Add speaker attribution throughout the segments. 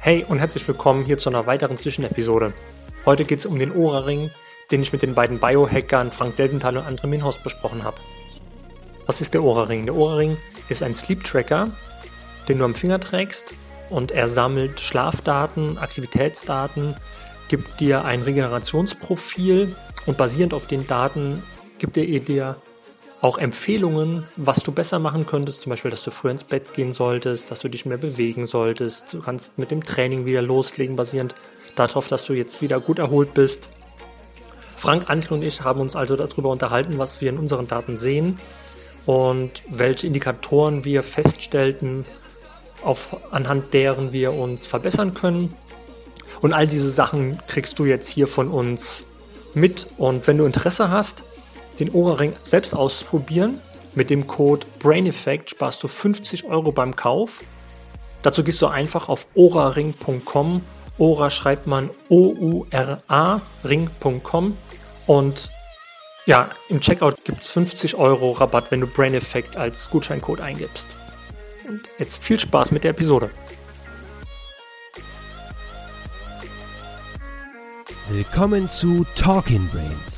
Speaker 1: Hey und herzlich willkommen hier zu einer weiteren Zwischenepisode. Heute geht es um den Ohrring, den ich mit den beiden Biohackern Frank Delventhal und André Minhorst besprochen habe. Was ist der Ohrring? Der Ohrring ist ein Sleep Tracker, den du am Finger trägst und er sammelt Schlafdaten, Aktivitätsdaten, gibt dir ein Regenerationsprofil und basierend auf den Daten gibt er dir auch Empfehlungen, was du besser machen könntest, zum Beispiel, dass du früher ins Bett gehen solltest, dass du dich mehr bewegen solltest. Du kannst mit dem Training wieder loslegen, basierend darauf, dass du jetzt wieder gut erholt bist. Frank, André und ich haben uns also darüber unterhalten, was wir in unseren Daten sehen und welche Indikatoren wir feststellten, auf, anhand deren wir uns verbessern können. Und all diese Sachen kriegst du jetzt hier von uns mit. Und wenn du Interesse hast, den Ohrring selbst ausprobieren. Mit dem Code BrainEffect sparst du 50 Euro beim Kauf. Dazu gehst du einfach auf oraring.com. Ora schreibt man O-U-R-A ring.com und ja, im Checkout gibt es 50 Euro Rabatt, wenn du Brain Effect als Gutscheincode eingibst. Und jetzt viel Spaß mit der Episode.
Speaker 2: Willkommen zu Talking Brains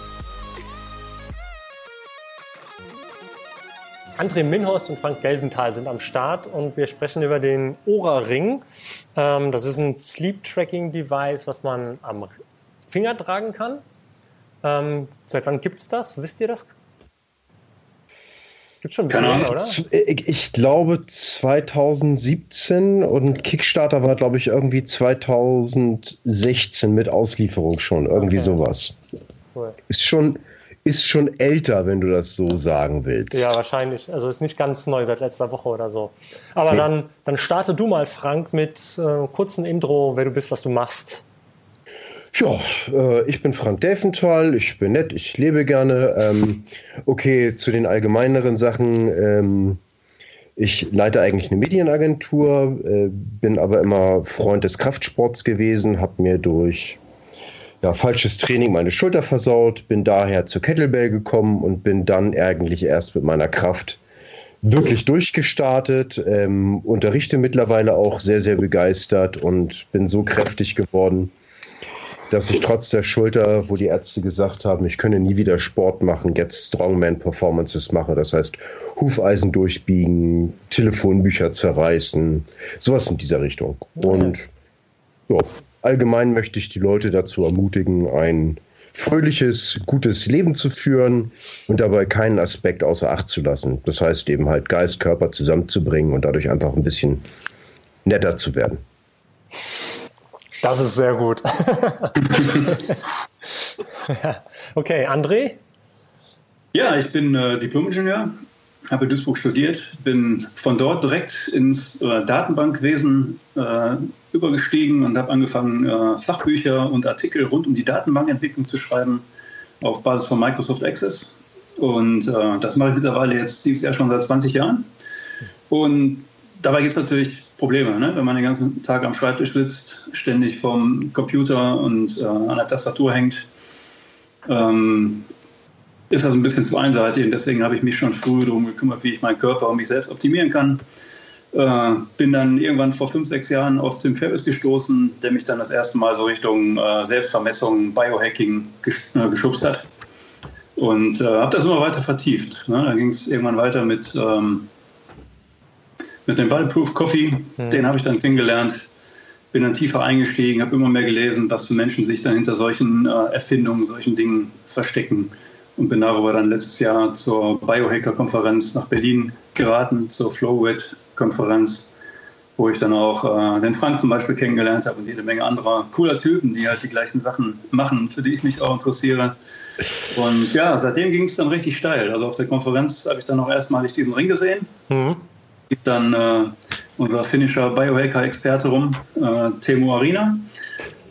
Speaker 1: André Minhorst und Frank Gelsenthal sind am Start und wir sprechen über den Ora-Ring. Ähm, das ist ein Sleep-Tracking-Device, was man am Finger tragen kann. Ähm, seit wann gibt es das? Wisst ihr das?
Speaker 3: Gibt schon ein bisschen länger, oder? Ich glaube 2017 und Kickstarter war, glaube ich, irgendwie 2016 mit Auslieferung schon. Irgendwie okay. sowas. Cool. Ist schon, ist schon älter, wenn du das so sagen willst.
Speaker 1: Ja, wahrscheinlich. Also ist nicht ganz neu seit letzter Woche oder so. Aber nee. dann, dann starte du mal, Frank, mit äh, kurzen Intro, wer du bist, was du machst.
Speaker 3: Ja, äh, ich bin Frank Delfenthal, ich bin nett, ich lebe gerne. Ähm, okay, zu den allgemeineren Sachen. Ähm, ich leite eigentlich eine Medienagentur, äh, bin aber immer Freund des Kraftsports gewesen, habe mir durch ja, falsches Training meine Schulter versaut, bin daher zur Kettlebell gekommen und bin dann eigentlich erst mit meiner Kraft wirklich durchgestartet, ähm, unterrichte mittlerweile auch sehr, sehr begeistert und bin so kräftig geworden, dass ich trotz der Schulter, wo die Ärzte gesagt haben, ich könne nie wieder Sport machen, jetzt Strongman Performances mache. Das heißt, Hufeisen durchbiegen, Telefonbücher zerreißen, sowas in dieser Richtung. Und ja, allgemein möchte ich die Leute dazu ermutigen, ein fröhliches, gutes Leben zu führen und dabei keinen Aspekt außer Acht zu lassen. Das heißt eben halt Geist, Körper zusammenzubringen und dadurch einfach ein bisschen netter zu werden.
Speaker 1: Das ist sehr gut. okay, André?
Speaker 4: Ja, ich bin äh, Diplom-Ingenieur, habe in Duisburg studiert, bin von dort direkt ins äh, Datenbankwesen äh, übergestiegen und habe angefangen, äh, Fachbücher und Artikel rund um die Datenbankentwicklung zu schreiben auf Basis von Microsoft Access. Und äh, das mache ich mittlerweile jetzt dieses Jahr schon seit 20 Jahren. Und dabei gibt es natürlich Probleme, ne? wenn man den ganzen Tag am Schreibtisch sitzt, ständig vom Computer und äh, an der Tastatur hängt. Ähm, ist das ein bisschen zu einseitig und deswegen habe ich mich schon früh darum gekümmert, wie ich meinen Körper und mich selbst optimieren kann. Äh, bin dann irgendwann vor fünf, sechs Jahren auf Tim Ferriss gestoßen, der mich dann das erste Mal so Richtung äh, Selbstvermessung, Biohacking gesch äh, geschubst hat. Und äh, habe das immer weiter vertieft. Ne? Dann ging es irgendwann weiter mit, ähm, mit dem Bulletproof Coffee. Mhm. Den habe ich dann kennengelernt. Bin dann tiefer eingestiegen, habe immer mehr gelesen, was für Menschen sich dann hinter solchen äh, Erfindungen, solchen Dingen verstecken und bin darüber dann letztes Jahr zur Biohacker-Konferenz nach Berlin geraten, zur Flowit-Konferenz, wo ich dann auch äh, den Frank zum Beispiel kennengelernt habe und jede Menge anderer cooler Typen, die halt die gleichen Sachen machen, für die ich mich auch interessiere. Und ja, seitdem ging es dann richtig steil. Also auf der Konferenz habe ich dann auch erstmalig diesen Ring gesehen. Mhm. Dann äh, unser finnischer Biohacker-Experte rum, äh, Temo Arina.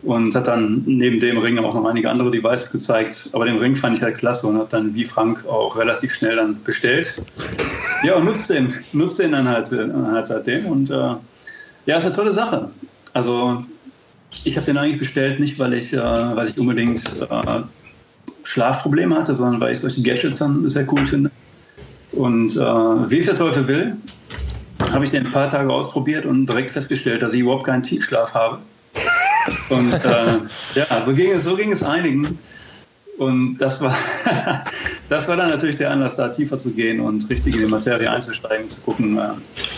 Speaker 4: Und hat dann neben dem Ring auch noch einige andere Devices gezeigt. Aber den Ring fand ich halt klasse und habe dann wie Frank auch relativ schnell dann bestellt. Ja, und nutzt den, nutzt den dann halt, halt seitdem. Und äh, ja, ist eine tolle Sache. Also ich habe den eigentlich bestellt, nicht weil ich, äh, weil ich unbedingt äh, Schlafprobleme hatte, sondern weil ich solche Gadgets dann sehr cool finde. Und äh, wie es der Teufel will, habe ich den ein paar Tage ausprobiert und direkt festgestellt, dass ich überhaupt keinen Tiefschlaf habe. Und äh, ja, so ging, es, so ging es einigen. Und das war, das war dann natürlich der Anlass, da tiefer zu gehen und richtig in die Materie einzusteigen, zu gucken, äh,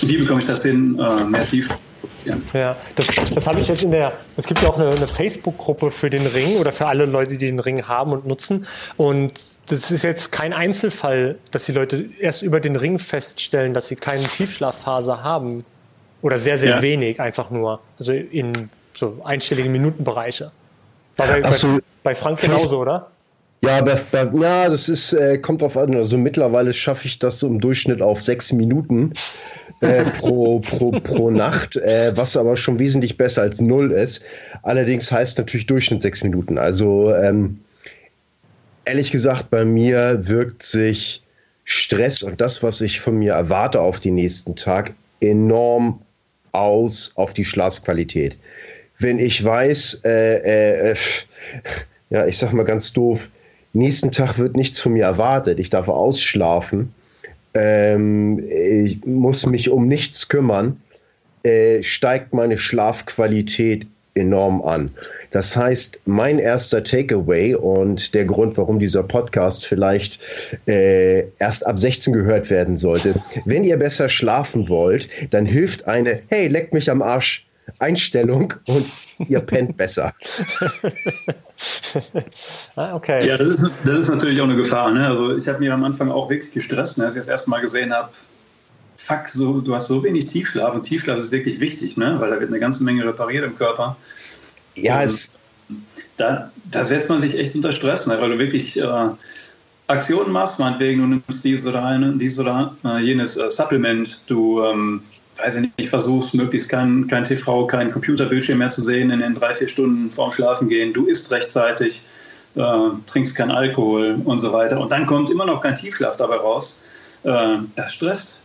Speaker 4: wie bekomme ich das hin, äh, mehr Tiefschlaf
Speaker 1: ja, ja das, das habe ich jetzt in der, es gibt ja auch eine, eine Facebook-Gruppe für den Ring oder für alle Leute, die den Ring haben und nutzen. Und das ist jetzt kein Einzelfall, dass die Leute erst über den Ring feststellen, dass sie keine Tiefschlafphase haben. Oder sehr, sehr ja. wenig, einfach nur. Also in so einstelligen Minutenbereiche. War bei, bei, so, bei Frank genauso, oder?
Speaker 3: Ja, bei, bei, ja, das ist, äh, kommt drauf an. Also mittlerweile schaffe ich das so im Durchschnitt auf sechs Minuten äh, pro, pro, pro Nacht, äh, was aber schon wesentlich besser als null ist. Allerdings heißt natürlich Durchschnitt sechs Minuten. Also ähm, ehrlich gesagt, bei mir wirkt sich Stress und das, was ich von mir erwarte auf den nächsten Tag, enorm aus auf die Schlafqualität. Wenn ich weiß, äh, äh, ja, ich sag mal ganz doof, nächsten Tag wird nichts von mir erwartet. Ich darf ausschlafen. Ähm, ich muss mich um nichts kümmern. Äh, steigt meine Schlafqualität enorm an. Das heißt, mein erster Takeaway und der Grund, warum dieser Podcast vielleicht äh, erst ab 16 gehört werden sollte, wenn ihr besser schlafen wollt, dann hilft eine, hey, leck mich am Arsch Einstellung und ihr pennt besser.
Speaker 4: ah, okay. Ja, das ist, das ist, natürlich auch eine Gefahr. Ne? Also ich habe mich am Anfang auch wirklich gestresst, ne? als ich das erste Mal gesehen habe, fuck, so, du hast so wenig Tiefschlaf und Tiefschlaf ist wirklich wichtig, ne? weil da wird eine ganze Menge repariert im Körper.
Speaker 3: Ja, und es
Speaker 4: da, da setzt man sich echt unter Stress, ne? weil du wirklich äh, Aktionen machst, meinetwegen du nimmst dies oder eine, dies oder äh, jenes äh, Supplement, du ähm, weiß ich nicht, versuchst möglichst kein, kein TV, kein Computerbildschirm mehr zu sehen in den drei, vier Stunden vorm Schlafen gehen, du isst rechtzeitig, äh, trinkst keinen Alkohol und so weiter. Und dann kommt immer noch kein Tiefschlaf dabei raus. Äh, das stresst.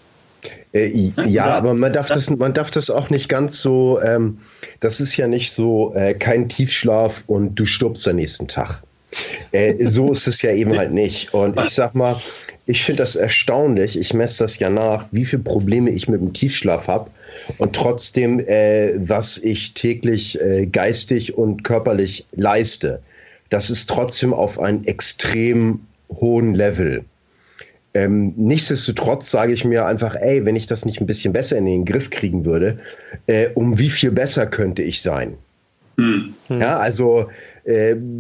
Speaker 3: Äh, ja, da, aber man darf, das, man darf das auch nicht ganz so, ähm, das ist ja nicht so, äh, kein Tiefschlaf und du stirbst am nächsten Tag. Äh, so ist es ja eben halt nicht. Und ich sag mal, ich finde das erstaunlich. Ich messe das ja nach, wie viele Probleme ich mit dem Tiefschlaf habe. Und trotzdem, äh, was ich täglich äh, geistig und körperlich leiste, das ist trotzdem auf einem extrem hohen Level. Ähm, nichtsdestotrotz sage ich mir einfach, ey, wenn ich das nicht ein bisschen besser in den Griff kriegen würde, äh, um wie viel besser könnte ich sein? Hm. Ja, also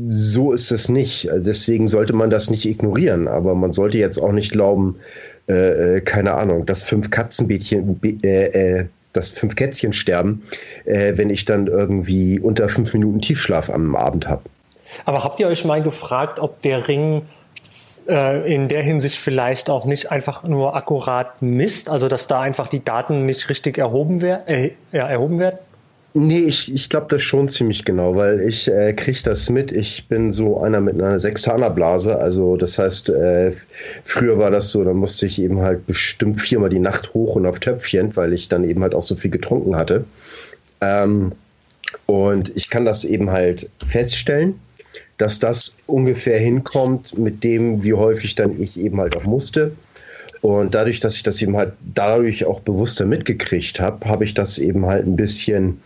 Speaker 3: so ist es nicht. Deswegen sollte man das nicht ignorieren. Aber man sollte jetzt auch nicht glauben, äh, äh keine Ahnung, dass fünf Katzenbädchen, äh, äh, dass fünf Kätzchen sterben, wenn ich dann irgendwie unter fünf Minuten Tiefschlaf am Abend habe.
Speaker 1: Aber habt ihr euch mal gefragt, ob der Ring in der Hinsicht vielleicht auch nicht einfach nur akkurat misst, also dass da einfach die Daten nicht richtig erhoben, wer äh, ja, erhoben werden?
Speaker 3: Nee, ich, ich glaube das schon ziemlich genau, weil ich äh, kriege das mit. Ich bin so einer mit einer Sextanerblase. Also das heißt, äh, früher war das so, da musste ich eben halt bestimmt viermal die Nacht hoch und auf Töpfchen, weil ich dann eben halt auch so viel getrunken hatte. Ähm, und ich kann das eben halt feststellen, dass das ungefähr hinkommt mit dem, wie häufig dann ich eben halt auch musste. Und dadurch, dass ich das eben halt dadurch auch bewusster mitgekriegt habe, habe ich das eben halt ein bisschen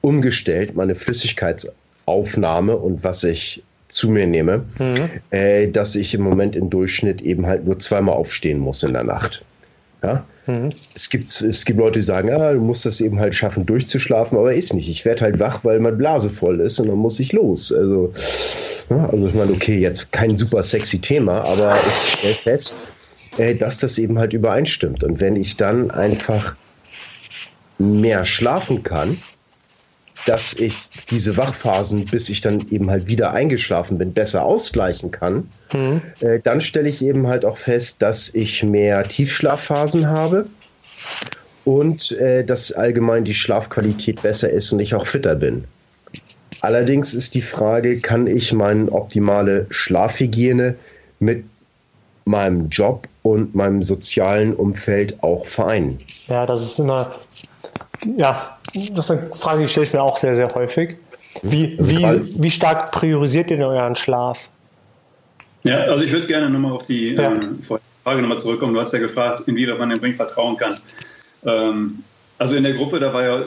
Speaker 3: umgestellt, meine Flüssigkeitsaufnahme und was ich zu mir nehme, mhm. äh, dass ich im Moment im Durchschnitt eben halt nur zweimal aufstehen muss in der Nacht. Ja? Mhm. Es, gibt, es gibt Leute, die sagen, ah, du musst das eben halt schaffen, durchzuschlafen, aber ist nicht. Ich werde halt wach, weil meine Blase voll ist und dann muss ich los. Also, ja, also ich meine, okay, jetzt kein super sexy Thema, aber ich stelle fest, äh, dass das eben halt übereinstimmt. Und wenn ich dann einfach mehr schlafen kann, dass ich diese Wachphasen, bis ich dann eben halt wieder eingeschlafen bin, besser ausgleichen kann, mhm. äh, dann stelle ich eben halt auch fest, dass ich mehr Tiefschlafphasen habe und äh, dass allgemein die Schlafqualität besser ist und ich auch fitter bin. Allerdings ist die Frage, kann ich meine optimale Schlafhygiene mit meinem Job und meinem sozialen Umfeld auch vereinen?
Speaker 1: Ja, das ist immer, ja, das ist eine Frage, die stelle ich mir auch sehr, sehr häufig. Wie, also wie, wie stark priorisiert ihr denn euren Schlaf?
Speaker 4: Ja, also ich würde gerne nochmal auf die ja. ähm, Frage nochmal zurückkommen. Du hast ja gefragt, inwieweit man dem Ring vertrauen kann. Ähm, also in der Gruppe, da war ja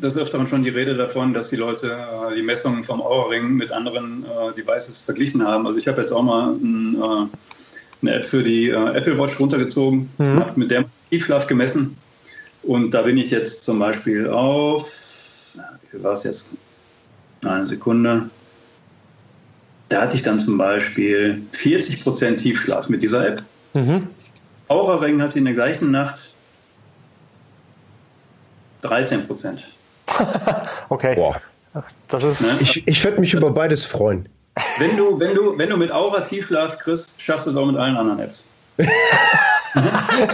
Speaker 4: das Öfteren schon die Rede davon, dass die Leute äh, die Messungen vom Aura-Ring mit anderen äh, Devices verglichen haben. Also ich habe jetzt auch mal ein, äh, eine App für die äh, Apple Watch runtergezogen, mhm. habe mit der Tiefschlaf gemessen. Und da bin ich jetzt zum Beispiel auf, wie viel war es jetzt? Eine Sekunde. Da hatte ich dann zum Beispiel 40% Tiefschlaf mit dieser App. Mhm. Aura-Ring hatte in der gleichen Nacht 13 Prozent.
Speaker 1: okay. Boah.
Speaker 3: Das ist ne? Ich, ich würde mich über beides freuen.
Speaker 4: Wenn du, wenn du, wenn du mit Aura Tiefschlaf kriegst, schaffst du es auch mit allen anderen Apps.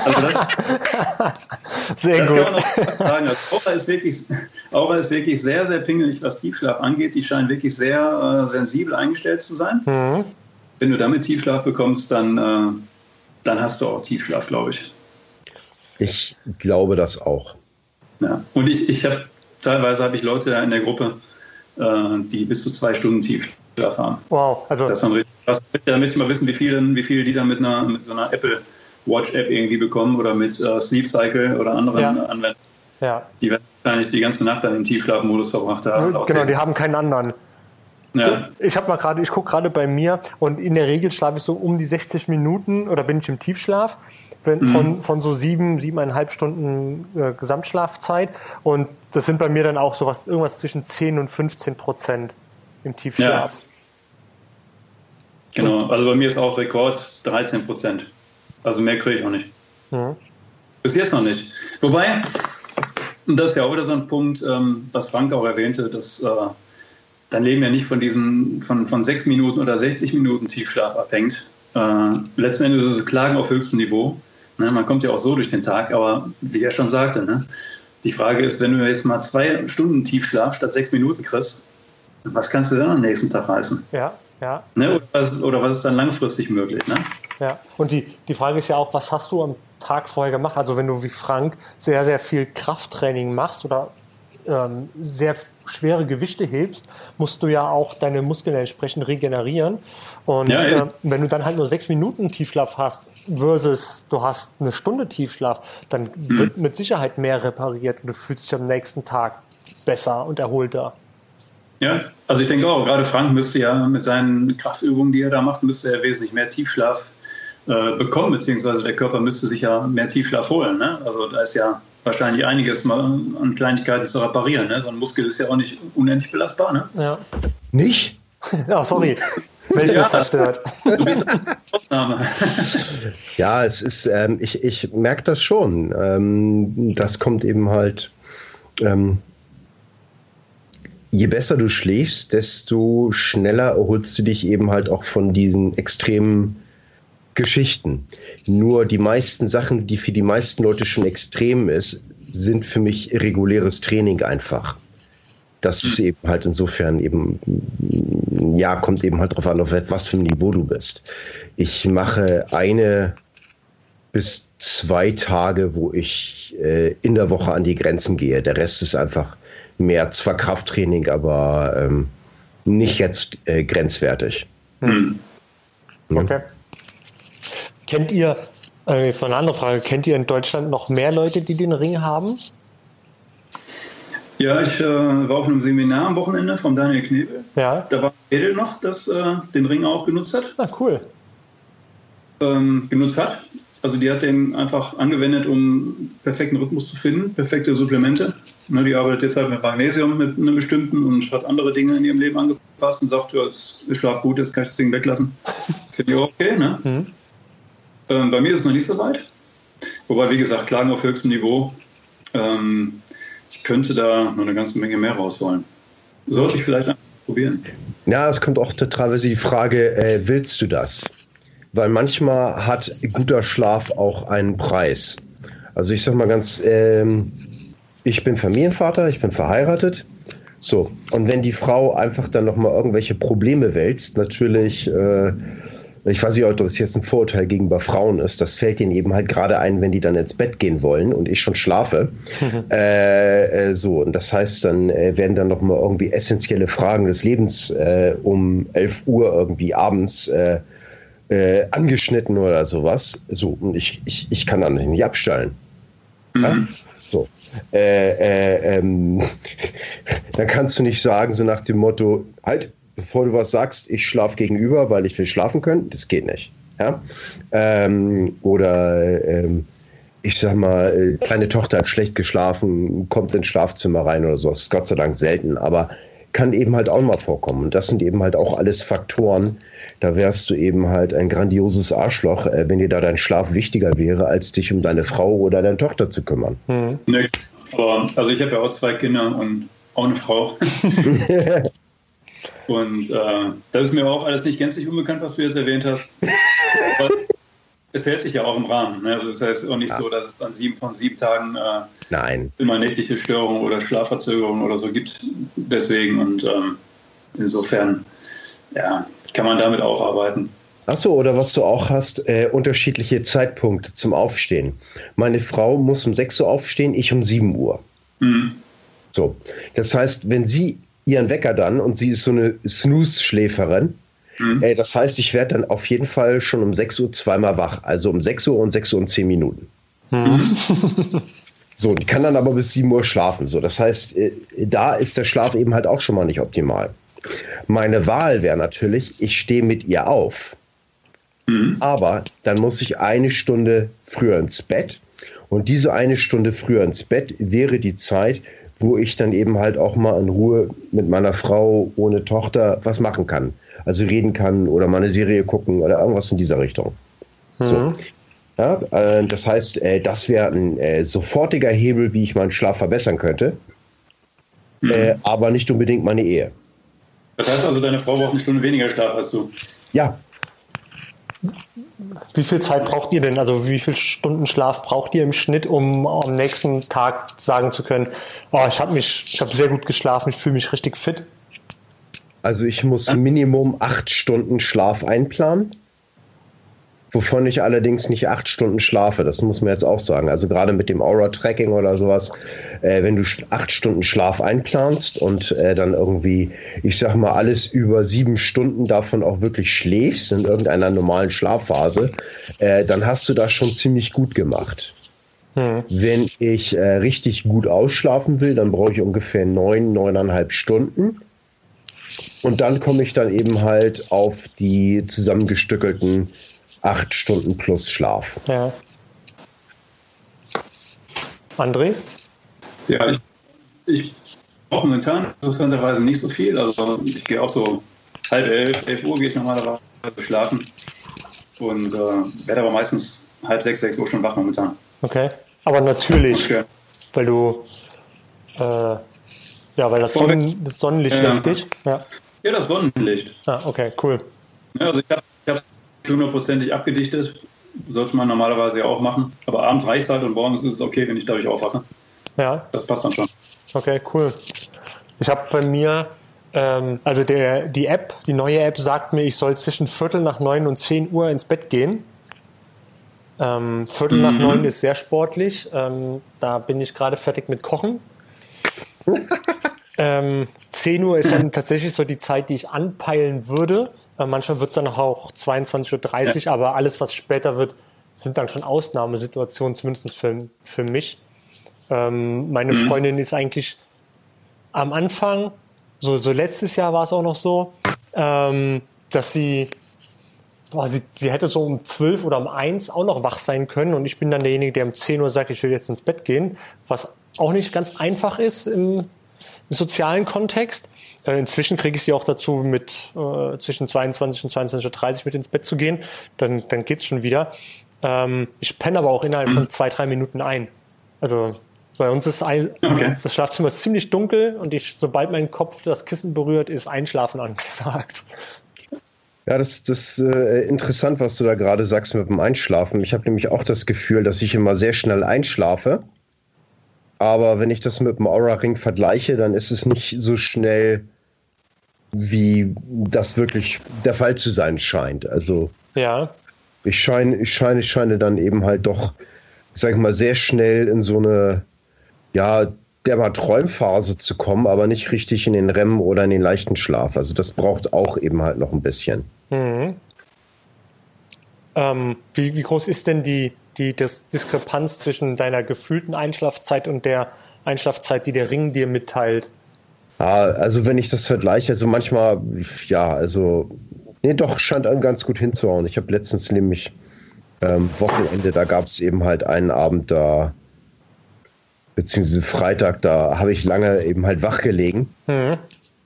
Speaker 4: also das,
Speaker 1: sehr das gut.
Speaker 4: sagen. Also Aura, ist wirklich, Aura ist wirklich sehr, sehr pingelig, was Tiefschlaf angeht. Die scheinen wirklich sehr äh, sensibel eingestellt zu sein. Mhm. Wenn du damit Tiefschlaf bekommst, dann, äh, dann hast du auch Tiefschlaf, glaube ich.
Speaker 3: Ich glaube das auch.
Speaker 4: Ja. Und ich, ich habe teilweise habe ich Leute in der Gruppe, äh, die bis zu zwei Stunden Tiefschlaf haben.
Speaker 1: Wow,
Speaker 4: also das dann richtig krass. Damit ich mal wissen, wie viele, wie viele die dann mit einer mit so einer Apple Watch App irgendwie bekommen oder mit äh, Sleep Cycle oder anderen ja. Anwendungen. Ja. Die werden wahrscheinlich die ganze Nacht dann im Tiefschlafmodus verbracht haben.
Speaker 1: Genau, die haben keinen anderen. Ja. Ich habe mal gerade, ich gucke gerade bei mir und in der Regel schlafe ich so um die 60 Minuten oder bin ich im Tiefschlaf wenn, mhm. von, von so sieben, siebeneinhalb Stunden äh, Gesamtschlafzeit. Und das sind bei mir dann auch so was, irgendwas zwischen 10 und 15 Prozent im Tiefschlaf.
Speaker 4: Ja. Genau, also bei mir ist auch Rekord 13 Prozent. Also mehr kriege ich auch nicht. Mhm. Bis jetzt noch nicht. Wobei, und das ist ja auch wieder so ein Punkt, ähm, was Frank auch erwähnte, dass äh, dein Leben ja nicht von diesen, von, von sechs Minuten oder 60 Minuten Tiefschlaf abhängt. Äh, letzten Endes ist es Klagen auf höchstem Niveau. Ne, man kommt ja auch so durch den Tag, aber wie er schon sagte, ne, die Frage ist, wenn du jetzt mal zwei Stunden Tiefschlaf statt sechs Minuten kriegst, was kannst du dann am nächsten Tag reißen?
Speaker 1: Ja, ja.
Speaker 4: Ne, oder, was, oder was ist dann langfristig möglich? Ne?
Speaker 1: Ja, und die, die Frage ist ja auch, was hast du am Tag vorher gemacht? Also wenn du wie Frank sehr, sehr viel Krafttraining machst oder ähm, sehr schwere Gewichte hebst, musst du ja auch deine Muskeln entsprechend regenerieren. Und ja, äh, wenn du dann halt nur sechs Minuten Tiefschlaf hast versus du hast eine Stunde Tiefschlaf, dann wird mit Sicherheit mehr repariert und du fühlst dich am nächsten Tag besser und erholter.
Speaker 4: Ja, also ich denke auch, gerade Frank müsste ja mit seinen Kraftübungen, die er da macht, müsste er wesentlich mehr Tiefschlaf äh, bekommen, beziehungsweise der Körper müsste sich ja mehr Tiefschlaf holen. Ne? Also da ist ja wahrscheinlich einiges mal an Kleinigkeiten zu reparieren. Ne? So ein Muskel ist ja auch nicht unendlich belastbar. Ne?
Speaker 1: Ja.
Speaker 3: Nicht?
Speaker 1: oh, sorry. Welt ja, zerstört. Du bist
Speaker 3: Ausnahme. ja, es ist, ähm, ich, ich merke das schon. Ähm, das kommt eben halt. Ähm, je besser du schläfst, desto schneller erholst du dich eben halt auch von diesen extremen Geschichten. Nur die meisten Sachen, die für die meisten Leute schon extrem ist, sind für mich reguläres Training einfach. Das ist eben halt insofern eben, ja, kommt eben halt darauf an, auf was für ein Niveau du bist. Ich mache eine bis zwei Tage, wo ich äh, in der Woche an die Grenzen gehe. Der Rest ist einfach mehr zwar Krafttraining, aber ähm, nicht jetzt äh, grenzwertig. Hm.
Speaker 1: Okay. Kennt ihr, äh, jetzt mal eine andere Frage, kennt ihr in Deutschland noch mehr Leute, die den Ring haben?
Speaker 4: Ja, ich äh, war auf einem Seminar am Wochenende von Daniel Knebel.
Speaker 1: Ja.
Speaker 4: Da war Edel noch, das äh, den Ring auch genutzt hat.
Speaker 1: Ah, cool.
Speaker 4: Ähm, genutzt hat. Also die hat den einfach angewendet, um perfekten Rhythmus zu finden, perfekte Supplemente. Ne, die arbeitet jetzt halt mit Magnesium mit einem bestimmten und hat andere Dinge in ihrem Leben angepasst und sagt, ja, ich schlaf gut, jetzt kann ich das Ding weglassen. Finde ich auch okay, ne? Mhm. Ähm, bei mir ist es noch nicht so weit. Wobei, wie gesagt, Klagen auf höchstem Niveau. Ähm, ich könnte da noch eine ganze Menge mehr rausholen. Sollte ich vielleicht probieren?
Speaker 3: Ja, es kommt auch teilweise die Frage, äh, willst du das? Weil manchmal hat guter Schlaf auch einen Preis. Also ich sag mal ganz, ähm, ich bin Familienvater, ich bin verheiratet So, und wenn die Frau einfach dann nochmal irgendwelche Probleme wälzt, natürlich, äh, ich weiß nicht, ob das jetzt ein Vorurteil gegenüber Frauen ist, das fällt ihnen eben halt gerade ein, wenn die dann ins Bett gehen wollen und ich schon schlafe. äh, äh, so, und das heißt, dann äh, werden dann nochmal irgendwie essentielle Fragen des Lebens äh, um 11 Uhr irgendwie abends äh, äh, angeschnitten oder sowas. So, und ich, ich, ich kann dann nicht abstellen. Mhm. Ja? Äh, äh, ähm, dann kannst du nicht sagen, so nach dem Motto, halt, bevor du was sagst, ich schlafe gegenüber, weil ich will schlafen können. Das geht nicht. Ja? Ähm, oder ähm, ich sag mal, äh, kleine Tochter hat schlecht geschlafen, kommt ins Schlafzimmer rein oder so. Das ist Gott sei Dank selten, aber kann eben halt auch mal vorkommen. Und das sind eben halt auch alles Faktoren, da wärst du eben halt ein grandioses Arschloch, äh, wenn dir da dein Schlaf wichtiger wäre, als dich um deine Frau oder deine Tochter zu kümmern.
Speaker 4: Hm. Nee, aber also ich habe ja auch zwei Kinder und auch eine Frau. und äh, das ist mir auch alles nicht gänzlich unbekannt, was du jetzt erwähnt hast. es hält sich ja auch im Rahmen. Ne? Also das heißt auch nicht ja. so, dass es an sieben von sieben Tagen äh,
Speaker 3: Nein.
Speaker 4: immer nächtliche Störungen oder Schlafverzögerungen oder so gibt. Deswegen und ähm, insofern, ja, kann man damit auch arbeiten.
Speaker 3: Achso, oder was du auch hast, äh, unterschiedliche Zeitpunkte zum Aufstehen. Meine Frau muss um 6 Uhr aufstehen, ich um 7 Uhr. Mhm. So, das heißt, wenn sie ihren Wecker dann, und sie ist so eine Snooze-Schläferin, mhm. äh, das heißt, ich werde dann auf jeden Fall schon um 6 Uhr zweimal wach. Also um 6 Uhr und 6 Uhr und 10 Minuten. Mhm. so, die kann dann aber bis 7 Uhr schlafen. So, das heißt, äh, da ist der Schlaf eben halt auch schon mal nicht optimal. Meine Wahl wäre natürlich, ich stehe mit ihr auf. Mhm. Aber dann muss ich eine Stunde früher ins Bett. Und diese eine Stunde früher ins Bett wäre die Zeit, wo ich dann eben halt auch mal in Ruhe mit meiner Frau ohne Tochter was machen kann. Also reden kann oder mal eine Serie gucken oder irgendwas in dieser Richtung. Mhm. So. Ja, äh, das heißt, äh, das wäre ein äh, sofortiger Hebel, wie ich meinen Schlaf verbessern könnte, mhm. Äh, aber nicht unbedingt meine Ehe.
Speaker 4: Das heißt also, deine Frau braucht eine Stunde weniger Schlaf als du?
Speaker 3: Ja.
Speaker 1: Wie viel Zeit braucht ihr denn? Also wie viele Stunden Schlaf braucht ihr im Schnitt, um am nächsten Tag sagen zu können, oh, ich habe mich, ich habe sehr gut geschlafen, ich fühle mich richtig fit?
Speaker 3: Also ich muss Minimum acht Stunden Schlaf einplanen wovon ich allerdings nicht acht Stunden schlafe. Das muss man jetzt auch sagen. Also gerade mit dem Aura-Tracking oder sowas, äh, wenn du acht Stunden Schlaf einplanst und äh, dann irgendwie, ich sag mal, alles über sieben Stunden davon auch wirklich schläfst in irgendeiner normalen Schlafphase, äh, dann hast du das schon ziemlich gut gemacht. Hm. Wenn ich äh, richtig gut ausschlafen will, dann brauche ich ungefähr neun, neuneinhalb Stunden. Und dann komme ich dann eben halt auf die zusammengestückelten acht Stunden plus Schlaf.
Speaker 1: Ja. André?
Speaker 4: Ja, ich, ich brauche momentan interessanterweise nicht so viel. Also ich gehe auch so halb elf, elf Uhr gehe ich normalerweise schlafen und äh, werde aber meistens halb sechs, sechs Uhr schon wach momentan.
Speaker 1: Okay, aber natürlich, okay. weil du äh, ja, weil das, Sonnen, das Sonnenlicht ja. dich.
Speaker 4: Ja. ja, das Sonnenlicht.
Speaker 1: Ah, okay, cool.
Speaker 4: Ja, also ich habe hundertprozentig abgedichtet. Sollte man normalerweise ja auch machen. Aber abends reicht es halt und morgens ist es okay, wenn ich dadurch aufwache.
Speaker 1: Ja.
Speaker 4: Das passt dann schon.
Speaker 1: Okay, cool. Ich habe bei mir, ähm, also der, die App, die neue App sagt mir, ich soll zwischen Viertel nach neun und zehn Uhr ins Bett gehen. Ähm, Viertel mhm. nach neun ist sehr sportlich. Ähm, da bin ich gerade fertig mit Kochen. ähm, 10 Uhr ist dann tatsächlich so die Zeit, die ich anpeilen würde. Äh, manchmal wird es dann auch 22.30 Uhr, ja. aber alles, was später wird, sind dann schon Ausnahmesituationen, zumindest für, für mich. Ähm, meine mhm. Freundin ist eigentlich am Anfang, so, so letztes Jahr war es auch noch so, ähm, dass sie, boah, sie, sie hätte so um 12 oder um 1 auch noch wach sein können und ich bin dann derjenige, der um 10 Uhr sagt, ich will jetzt ins Bett gehen, was auch nicht ganz einfach ist im, im sozialen Kontext. Äh, inzwischen kriege ich sie auch dazu, mit äh, zwischen 22 und 22.30 Uhr mit ins Bett zu gehen. Dann, dann geht's schon wieder. Ähm, ich penne aber auch innerhalb von zwei, drei Minuten ein. Also bei uns ist ein, okay. das Schlafzimmer ist ziemlich dunkel und ich, sobald mein Kopf das Kissen berührt, ist Einschlafen angesagt.
Speaker 3: Ja, das, das ist äh, interessant, was du da gerade sagst mit dem Einschlafen. Ich habe nämlich auch das Gefühl, dass ich immer sehr schnell einschlafe Aber wenn ich das mit dem Aura-Ring vergleiche, dann ist es nicht so schnell, wie das wirklich der Fall zu sein scheint. Also
Speaker 1: Ja.
Speaker 3: ich scheine, ich scheine, ich scheine dann eben halt doch, sag ich mal, sehr schnell in so eine, ja, der mal Träumphase zu kommen, aber nicht richtig in den REM oder in den leichten Schlaf. Also das braucht auch eben halt noch ein bisschen.
Speaker 1: Mhm. Ähm, wie, wie groß ist denn die, die Dis Diskrepanz zwischen deiner gefühlten Einschlafzeit und der Einschlafzeit, die der Ring dir mitteilt?
Speaker 3: Ja, also wenn ich das vergleiche, also manchmal, ja, also, nee, doch, scheint einem ganz gut hinzuhauen. Ich habe letztens nämlich ähm, Wochenende, da gab es eben halt einen Abend da, beziehungsweise Freitag, da habe ich lange eben halt wach gelegen.
Speaker 1: Mhm.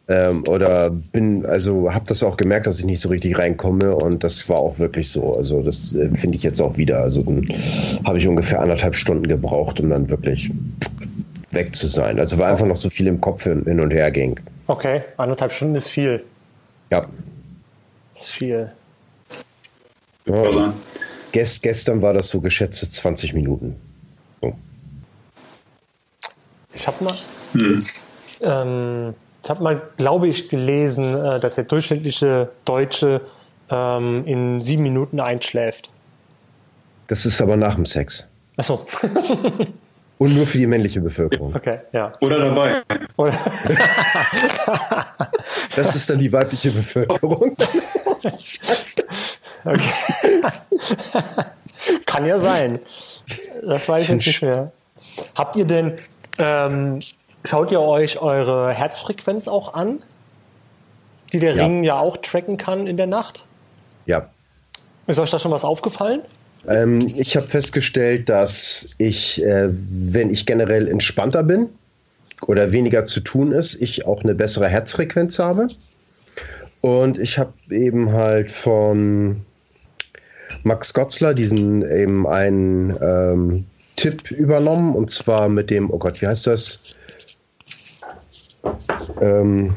Speaker 3: Ähm, oder bin, also habe das auch gemerkt, dass ich nicht so richtig reinkomme und das war auch wirklich so. Also das äh, finde ich jetzt auch wieder. Also dann habe ich ungefähr anderthalb Stunden gebraucht, um dann wirklich weg zu sein. Also weil einfach noch so viel im Kopf hin, hin und her ging.
Speaker 1: Okay, anderthalb Stunden ist viel.
Speaker 3: Ja.
Speaker 1: Ist viel.
Speaker 3: ja
Speaker 4: Also,
Speaker 3: gest, gestern war das so geschätzte 20 Minuten. So.
Speaker 1: Ich habe mal,
Speaker 4: hm.
Speaker 1: ähm, ich habe mal, glaube ich, gelesen, äh, dass der durchschnittliche Deutsche ähm, in sieben Minuten einschläft.
Speaker 3: Das ist aber nach dem Sex.
Speaker 1: Achso,
Speaker 3: Und nur für die männliche Bevölkerung.
Speaker 1: okay, ja.
Speaker 4: Oder dabei.
Speaker 1: Oder,
Speaker 3: Das ist dann die weibliche Bevölkerung.
Speaker 1: okay. Kann ja sein. Das weiß ich jetzt nicht mehr. Habt ihr denn, ähm, schaut ihr euch eure Herzfrequenz auch an? Die der
Speaker 3: Ja.
Speaker 1: Ring ja auch tracken kann in der Nacht?
Speaker 3: Ja.
Speaker 1: Ist euch da schon was aufgefallen?
Speaker 3: Ähm, ich habe festgestellt, dass ich, äh, wenn ich generell entspannter bin oder weniger zu tun ist, ich auch eine bessere Herzfrequenz habe. Und ich habe eben halt von Max Gotzler diesen eben einen ähm, Tipp übernommen und zwar mit dem, oh Gott, wie heißt das? Ähm,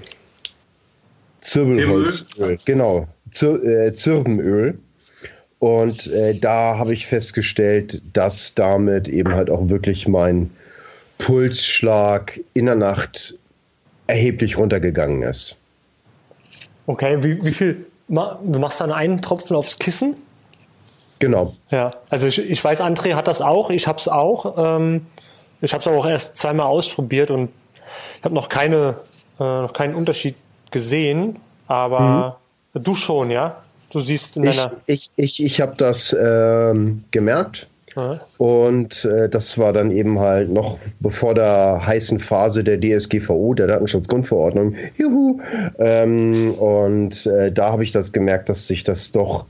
Speaker 3: Zirbelholzöl. Genau, Zir äh, Zirbenöl. Und äh, da habe ich festgestellt, dass damit eben halt auch wirklich mein Pulsschlag in der Nacht erheblich runtergegangen ist.
Speaker 1: Okay, wie, wie viel? Du machst dann einen Tropfen aufs Kissen?
Speaker 3: Genau.
Speaker 1: Ja, also ich, ich weiß, André hat das auch, ich habe es auch. Ähm, ich habe es auch erst zweimal ausprobiert und ich habe noch keine, äh, noch keinen Unterschied gesehen. Aber du schon, ja? Du siehst in
Speaker 3: Ich,
Speaker 1: deiner.
Speaker 3: ich, ich, ich habe das ähm, gemerkt. Und äh, das war dann eben halt noch bevor der heißen Phase der DSGVO, der Datenschutzgrundverordnung. Juhu. Ähm, und äh, da habe ich das gemerkt, dass sich das doch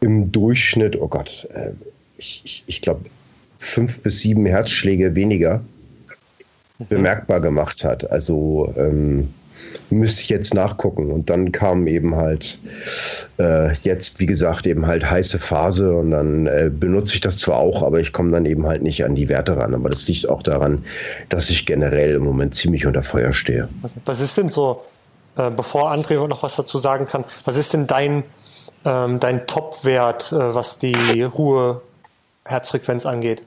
Speaker 3: im Durchschnitt, oh Gott, äh, ich, ich, ich glaube, fünf bis sieben Herzschläge weniger bemerkbar gemacht hat. Also ähm, müsste ich jetzt nachgucken. Und dann kam eben halt äh, jetzt, wie gesagt, eben halt heiße Phase und dann äh, benutze ich das zwar auch, aber ich komme dann eben halt nicht an die Werte ran. Aber das liegt auch daran, dass ich generell im Moment ziemlich unter Feuer stehe.
Speaker 1: Was ist denn so, äh, bevor André noch was dazu sagen kann, was ist denn dein, ähm, dein Top-Wert, äh, was die Ruhe-Herzfrequenz angeht?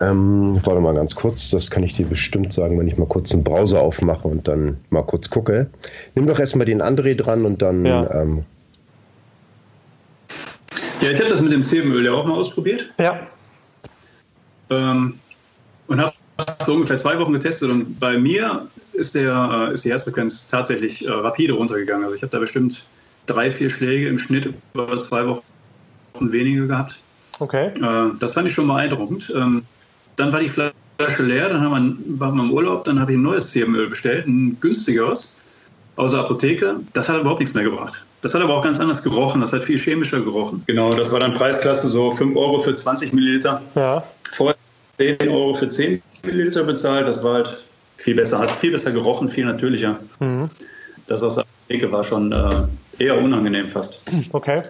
Speaker 3: Ähm, warte mal ganz kurz, das kann ich dir bestimmt sagen, wenn ich mal kurz einen Browser aufmache und dann mal kurz gucke. Nimm doch erstmal den André dran und dann.
Speaker 1: Ja.
Speaker 3: Ähm,
Speaker 4: Ja, ich habe das mit dem Zirbenöl ja auch mal ausprobiert.
Speaker 1: Ja,
Speaker 4: Ähm, und habe so ungefähr zwei Wochen getestet. Und bei mir ist, der, äh, ist die Herzfrequenz tatsächlich äh, rapide runtergegangen. Also ich habe da bestimmt drei, vier Schläge im Schnitt über zwei Wochen weniger gehabt.
Speaker 1: Okay.
Speaker 4: Äh, das fand ich schon beeindruckend. Ähm, dann war die Flasche leer, dann haben wir, waren wir im Urlaub, dann habe ich ein neues Zirbenöl bestellt, ein günstigeres aus der Apotheke. Das hat überhaupt nichts mehr gebracht. Das hat aber auch ganz anders gerochen, das hat viel chemischer gerochen. Genau, das war dann Preisklasse so 5 Euro für 20 Milliliter.
Speaker 1: Ja,
Speaker 4: Vorher 10 Euro für 10 Milliliter bezahlt, das war halt viel besser, hat viel besser gerochen, viel natürlicher.
Speaker 1: Mhm.
Speaker 4: Das aus der Apotheke war schon äh, eher unangenehm fast.
Speaker 1: okay.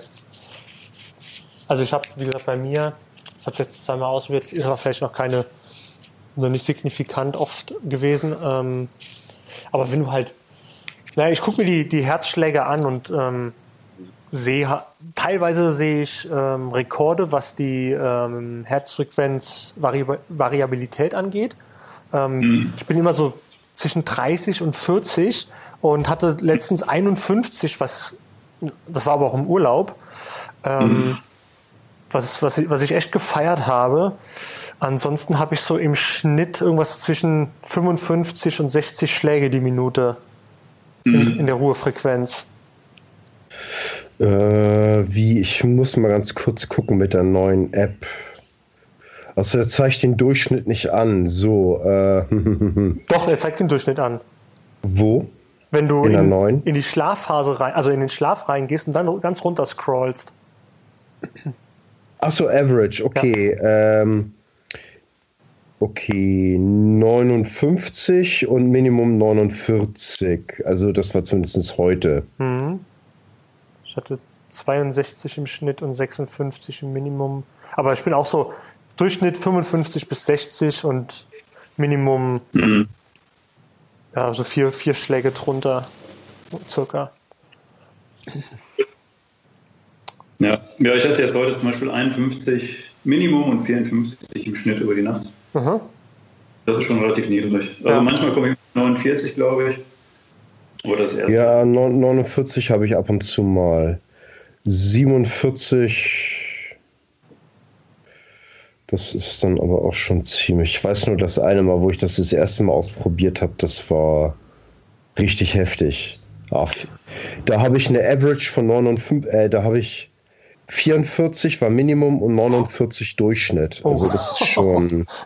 Speaker 1: Also ich habe, wie gesagt, bei mir, ich habe jetzt zweimal ausprobiert, ist aber vielleicht noch keine, noch nicht signifikant oft gewesen. Ähm, aber wenn du halt, naja, ich gucke mir die, die Herzschläge an und ähm, sehe, teilweise sehe ich ähm, Rekorde, was die ähm, Herzfrequenz-Variabilität angeht. Ähm, mhm. Ich bin immer so zwischen 30 und 40 und hatte letztens 51, was das war aber auch im Urlaub, ähm, mhm. Was, was, was ich echt gefeiert habe. Ansonsten habe ich so im Schnitt irgendwas zwischen 55 und 60 Schläge die Minute mhm. in, in, der Ruhefrequenz.
Speaker 3: Äh, wie, ich muss mal ganz kurz gucken mit der neuen App. Also er zeigt den Durchschnitt nicht an. So. Äh,
Speaker 1: Doch, er zeigt den Durchschnitt an.
Speaker 3: Wo?
Speaker 1: Wenn du in, in, in, die Schlafphase rein, also in den Schlaf reingehst und dann ganz runter scrollst.
Speaker 3: Achso, Average, okay. Ja. Ähm, okay, 59 und Minimum 49. Also das war zumindest heute. Mhm.
Speaker 1: Ich hatte 62 im Schnitt und 56 im Minimum. Aber ich bin auch so Durchschnitt 55 bis 60 und Minimum mhm. ja, so vier, vier Schläge drunter, circa.
Speaker 4: Ja. ja, ich hatte jetzt heute zum Beispiel 51 Minimum und 54 im Schnitt über die Nacht. Mhm. Das ist schon relativ niedrig. Also ja. manchmal komme ich auf 49, glaube ich.
Speaker 3: Oder das erste. Ja, 49 habe ich ab und zu mal. 47. Das ist dann aber auch schon ziemlich. Ich weiß nur, das eine Mal, wo ich das das erste Mal ausprobiert habe, das war richtig heftig. Ach, da habe ich eine Average von 59, äh, da habe ich 44 war Minimum und 49 Durchschnitt. Also das ist schon.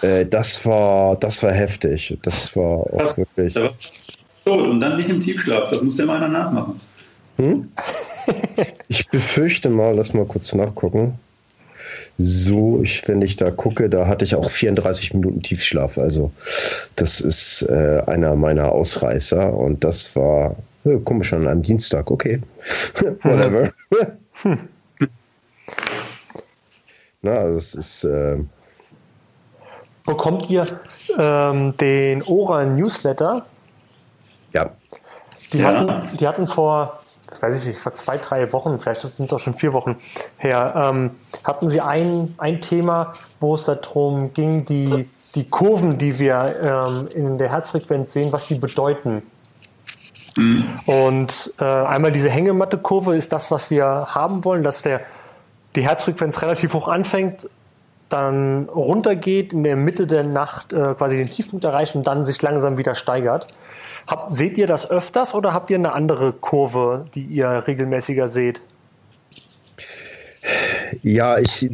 Speaker 3: Äh, das war, das war heftig. Das war auch das, wirklich. Da war
Speaker 4: tot und dann nicht im Tiefschlaf. Das muss der mal einer nachmachen. Hm?
Speaker 3: Ich befürchte mal, lass mal kurz nachgucken. So, ich, wenn ich da gucke, da hatte ich auch 34 Minuten Tiefschlaf. Also, das ist äh, einer meiner Ausreißer und das war äh, komisch an einem Dienstag. Okay, whatever. Na, das ist. Äh,
Speaker 1: Bekommt ihr ähm, den Ora Newsletter?
Speaker 3: Ja.
Speaker 1: Die, ja. Hatten, die hatten vor, weiß ich nicht, vor zwei, drei Wochen, vielleicht sind es auch schon vier Wochen her, ähm, hatten sie ein, ein Thema, wo es darum ging, die, die Kurven, die wir ähm, in der Herzfrequenz sehen, was die bedeuten. Mhm. Und äh, einmal diese Hängematte-Kurve ist das, was wir haben wollen, dass der, die Herzfrequenz relativ hoch anfängt, dann runtergeht, in der Mitte der Nacht äh, quasi den Tiefpunkt erreicht und dann sich langsam wieder steigert. Hab, seht ihr das öfters oder habt ihr eine andere Kurve, die ihr regelmäßiger seht?
Speaker 3: Ja, ich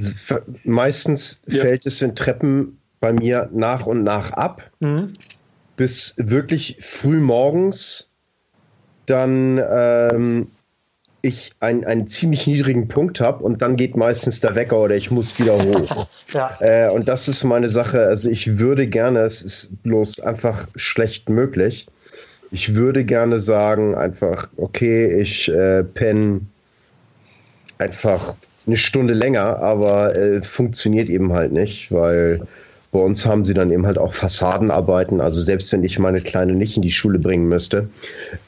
Speaker 3: meistens ja. fällt es in Treppen bei mir nach und nach ab, mhm. bis wirklich früh morgens dann ähm, ich ein, einen ziemlich niedrigen Punkt habe und dann geht meistens der Wecker oder ich muss wieder hoch. ja. äh, und das ist meine Sache. Also ich würde gerne, es ist bloß einfach schlecht möglich. Ich würde gerne sagen, einfach, okay, ich äh, penne einfach eine Stunde länger, aber äh, funktioniert eben halt nicht, weil bei uns haben sie dann eben halt auch Fassadenarbeiten. Also selbst wenn ich meine Kleine nicht in die Schule bringen müsste,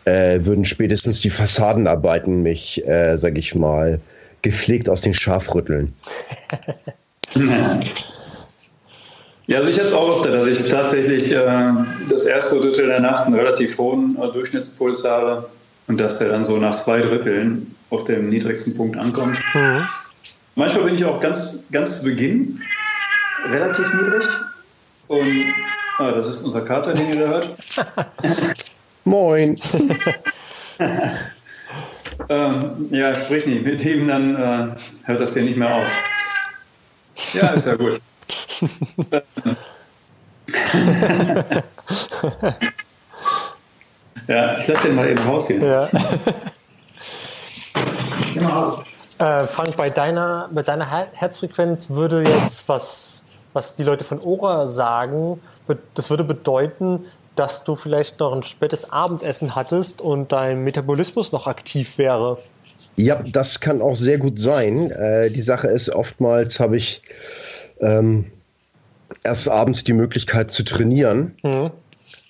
Speaker 3: äh, würden spätestens die Fassadenarbeiten mich, äh, sag ich mal, gepflegt aus den Schaf rütteln.
Speaker 4: Ja, also ich habe es auch öfter, dass ich tatsächlich äh, das erste Drittel der Nacht einen relativ hohen äh, Durchschnittspuls habe und dass er dann so nach zwei Dritteln auf dem niedrigsten Punkt ankommt. Mhm. Manchmal bin ich auch ganz, ganz zu Beginn relativ niedrig. Und ah, das ist unser Kater, den ihr da hört.
Speaker 3: Moin.
Speaker 4: ähm, ja, sprich nicht. Mit ihm dann äh, hört das hier nicht mehr auf. Ja, ist ja gut. ja, ich lasse den mal eben rausgehen. Ja.
Speaker 1: Geh mal raus. Äh, Frank, bei deiner, bei deiner Herzfrequenz würde jetzt was was die Leute von Ora sagen, das würde bedeuten, dass du vielleicht noch ein spätes Abendessen hattest und dein Metabolismus noch aktiv wäre.
Speaker 3: Ja, das kann auch sehr gut sein. Äh, die Sache ist, oftmals habe ich ähm, erst abends die Möglichkeit zu trainieren. Mhm.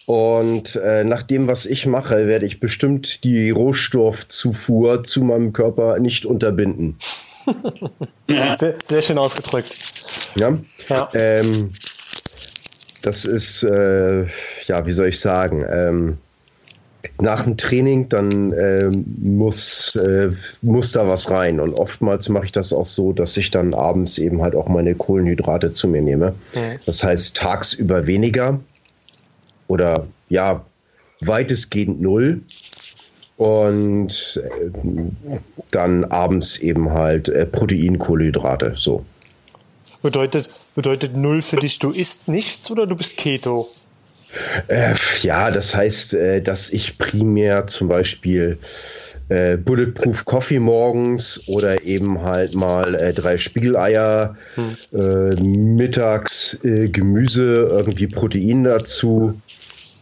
Speaker 3: Und äh, nach dem, was ich mache, werde ich bestimmt die Rohstoffzufuhr zu meinem Körper nicht unterbinden.
Speaker 1: Sehr, sehr, schön ausgedrückt.
Speaker 3: Ja. ja. Ähm, das ist, äh, ja, wie soll ich sagen, ähm, nach dem Training, dann äh, muss, äh, muss da was rein. Und oftmals mache ich das auch so, dass ich dann abends eben halt auch meine Kohlenhydrate zu mir nehme. Mhm. Das heißt, tagsüber weniger oder ja, weitestgehend null. Und äh, dann abends eben halt äh, Protein, Kohlenhydrate, so.
Speaker 1: Bedeutet, bedeutet null für dich, du isst nichts oder du bist Keto?
Speaker 3: Äh, ja, das heißt, äh, dass ich primär zum Beispiel äh, Bulletproof Coffee morgens oder eben halt mal äh, drei Spiegeleier, hm. Mittags Gemüse, irgendwie Protein dazu.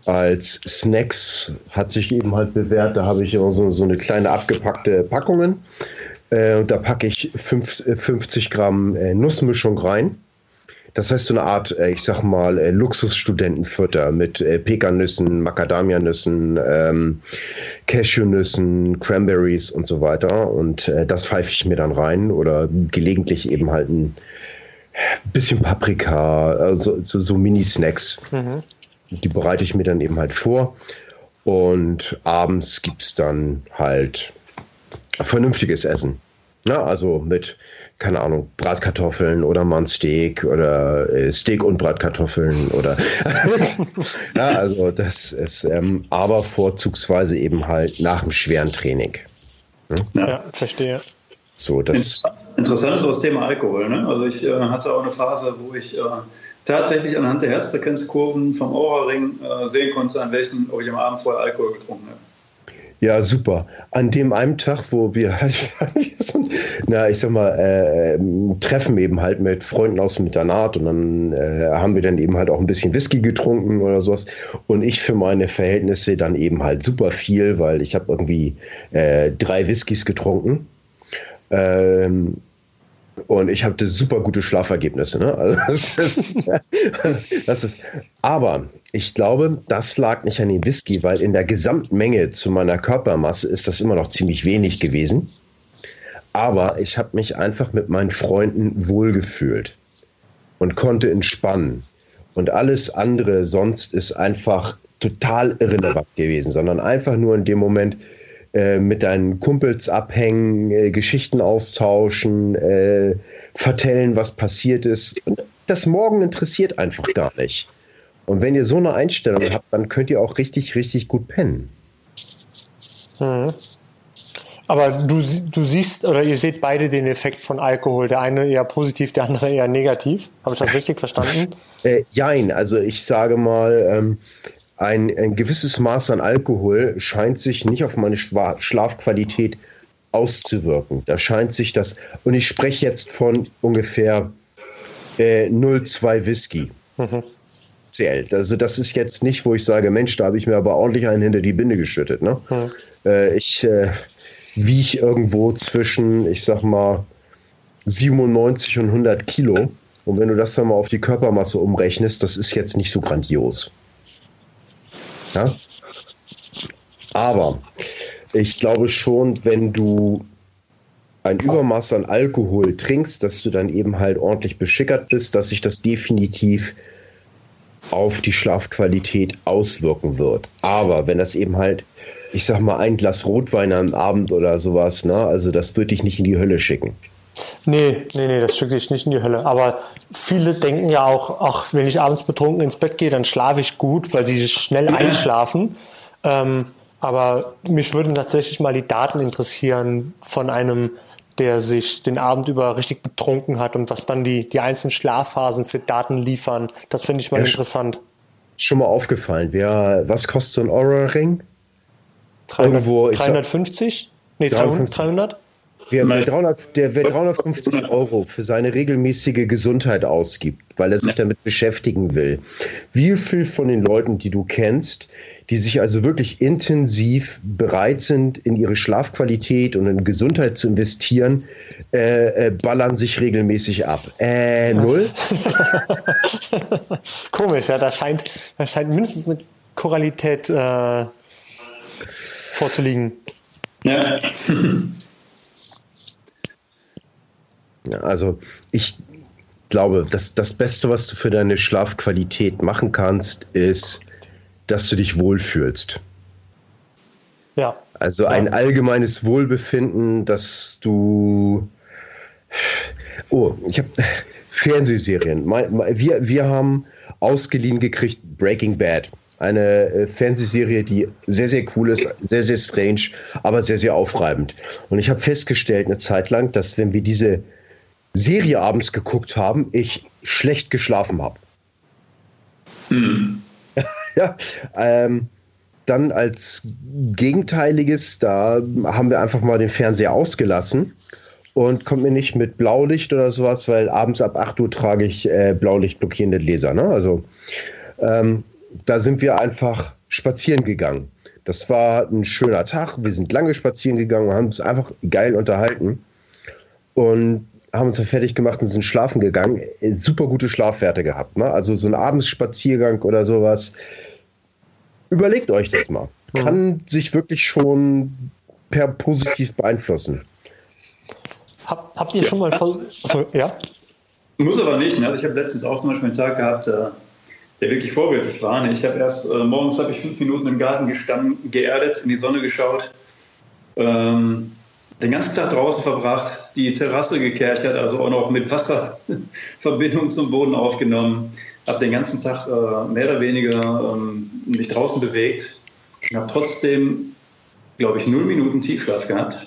Speaker 3: Als Snacks hat sich eben halt bewährt, da habe ich immer so, so eine kleine abgepackte Packungen. und da packe ich fünf, 50 Gramm Nussmischung rein das heißt so eine Art, äh, ich sag mal, äh, Luxusstudentenfutter mit äh, Pekannüssen, Macadamianüssen, ähm, Cashewnüssen, Cranberries und so weiter. Und äh, das pfeife ich mir dann rein oder gelegentlich eben halt ein bisschen Paprika, also so, so Mini-Snacks. Mhm. Die bereite ich mir dann eben halt vor. Und abends gibt es dann halt vernünftiges Essen. Ja, also mit keine Ahnung, Bratkartoffeln oder mal ein Steak oder äh, Steak und Bratkartoffeln oder ja, also das ist ähm, aber vorzugsweise eben halt nach dem schweren Training.
Speaker 1: Hm? Ja, ja verstehe.
Speaker 3: So, das
Speaker 4: Interessant ist das Thema Alkohol. Ne? Also ich äh, hatte auch eine Phase, wo ich äh, tatsächlich anhand der Herzfrequenzkurven vom Aura-Ring äh, sehen konnte, an welchen ob ich am Abend vorher Alkohol getrunken habe.
Speaker 3: Ja, super. An dem einen Tag, wo wir, na, ich sag mal, äh, treffen eben halt mit Freunden aus dem Internat und dann äh, haben wir dann eben halt auch ein bisschen Whisky getrunken oder sowas. Und ich für meine Verhältnisse dann eben halt super viel, weil ich habe irgendwie äh, drei Whiskys getrunken. Ähm, und ich hatte super gute Schlafergebnisse. Ne? Also das, ist, das ist, aber ich glaube, das lag nicht an dem Whisky, weil in der Gesamtmenge zu meiner Körpermasse ist das immer noch ziemlich wenig gewesen. Aber ich habe mich einfach mit meinen Freunden wohlgefühlt und konnte entspannen. Und alles andere sonst ist einfach total irrelevant gewesen, sondern einfach nur in dem Moment, äh, mit deinen Kumpels abhängen, äh, Geschichten austauschen, äh, vertellen, was passiert ist. Und das Morgen interessiert einfach gar nicht. Und wenn ihr so eine Einstellung habt, dann könnt ihr auch richtig, richtig gut pennen.
Speaker 1: Mhm. Aber du, du siehst oder ihr seht beide den Effekt von Alkohol. Der eine eher positiv, der andere eher negativ. Habe ich das richtig verstanden?
Speaker 3: Äh, jein, also ich sage mal, ähm, ein, ein gewisses Maß an Alkohol scheint sich nicht auf meine Schlafqualität auszuwirken. Da scheint sich das, und ich spreche jetzt von ungefähr äh, 0,2 Whisky. Mhm. Zählt. Also das ist jetzt nicht, wo ich sage, Mensch, da habe ich mir aber ordentlich einen hinter die Binde geschüttet. Ne? Mhm. Äh, ich äh, wiege irgendwo zwischen, ich sag mal, 97 und 100 Kilo. Und wenn du das dann mal auf die Körpermasse umrechnest, das ist jetzt nicht so grandios. Ja? Aber ich glaube schon, wenn du ein Übermaß an Alkohol trinkst, dass du dann eben halt ordentlich beschickert bist, dass sich das definitiv auf die Schlafqualität auswirken wird. Aber wenn das eben halt, ich sag mal, ein Glas Rotwein am Abend oder sowas, ne, also das würde dich nicht in die Hölle schicken.
Speaker 1: Nee, nee, nee, das schicke ich nicht in die Hölle. Aber viele denken ja auch, ach, wenn ich abends betrunken ins Bett gehe, dann schlafe ich gut, weil sie schnell einschlafen. Ähm, aber mich würden tatsächlich mal die Daten interessieren von einem, der sich den Abend über richtig betrunken hat und was dann die, die einzelnen Schlafphasen für Daten liefern. Das finde ich mal ja, interessant.
Speaker 3: Schon mal aufgefallen. Wer, was kostet so ein Aura-Ring?
Speaker 1: 350? Nee, 300? 300?
Speaker 3: Wer, 300, der, wer 350 Euro für seine regelmäßige Gesundheit ausgibt, weil er sich damit beschäftigen will, wie viel von den Leuten, die du kennst, die sich also wirklich intensiv bereit sind, in ihre Schlafqualität und in Gesundheit zu investieren, äh, äh, ballern sich regelmäßig ab. Äh, null?
Speaker 1: Komisch, ja, da scheint, da scheint mindestens eine Choralität äh, vorzuliegen. Ja.
Speaker 3: Also ich glaube, das, das Beste, was du für deine Schlafqualität machen kannst, ist, dass du dich wohlfühlst.
Speaker 1: Ja.
Speaker 3: Also ein
Speaker 1: ja.
Speaker 3: allgemeines Wohlbefinden, dass du. Oh, ich habe Fernsehserien. Wir, wir haben ausgeliehen gekriegt Breaking Bad. Eine äh, Fernsehserie, die sehr, sehr cool ist, sehr, sehr strange, aber sehr, sehr aufreibend. Und ich habe festgestellt eine Zeit lang, dass wenn wir diese Serie abends geguckt haben, ich schlecht geschlafen habe. Hm. ja, ähm, dann als Gegenteiliges, da haben wir einfach mal den Fernseher ausgelassen und kommt mir nicht mit Blaulicht oder sowas, weil abends ab 8 Uhr trage ich äh, Blaulichtblockierende Gläser. Ne? Also ähm, da sind wir einfach spazieren gegangen. Das war ein schöner Tag. Wir sind lange spazieren gegangen und haben uns einfach geil unterhalten. Und haben uns dann fertig gemacht und sind schlafen gegangen. Super gute Schlafwerte gehabt. Ne? Also so ein Abendsspaziergang oder sowas. Überlegt euch das mal. Kann mhm. sich wirklich schon per positiv beeinflussen.
Speaker 1: Hab, habt ihr ja. schon mal voll. Also, ja?
Speaker 4: Muss aber nicht. Ne? Also ich habe letztens auch zum Beispiel einen Tag gehabt, äh, der wirklich vorbildlich war. Ne? Ich habe erst äh, morgens habe ich fünf Minuten im Garten gestanden, geerdet, in die Sonne geschaut. Ähm, den ganzen Tag draußen verbracht, die Terrasse gekehrt, also auch noch mit Wasserverbindung zum Boden aufgenommen, habe den ganzen Tag äh, mehr oder weniger ähm, mich draußen bewegt und habe trotzdem, glaube ich, null Minuten Tiefschlaf gehabt,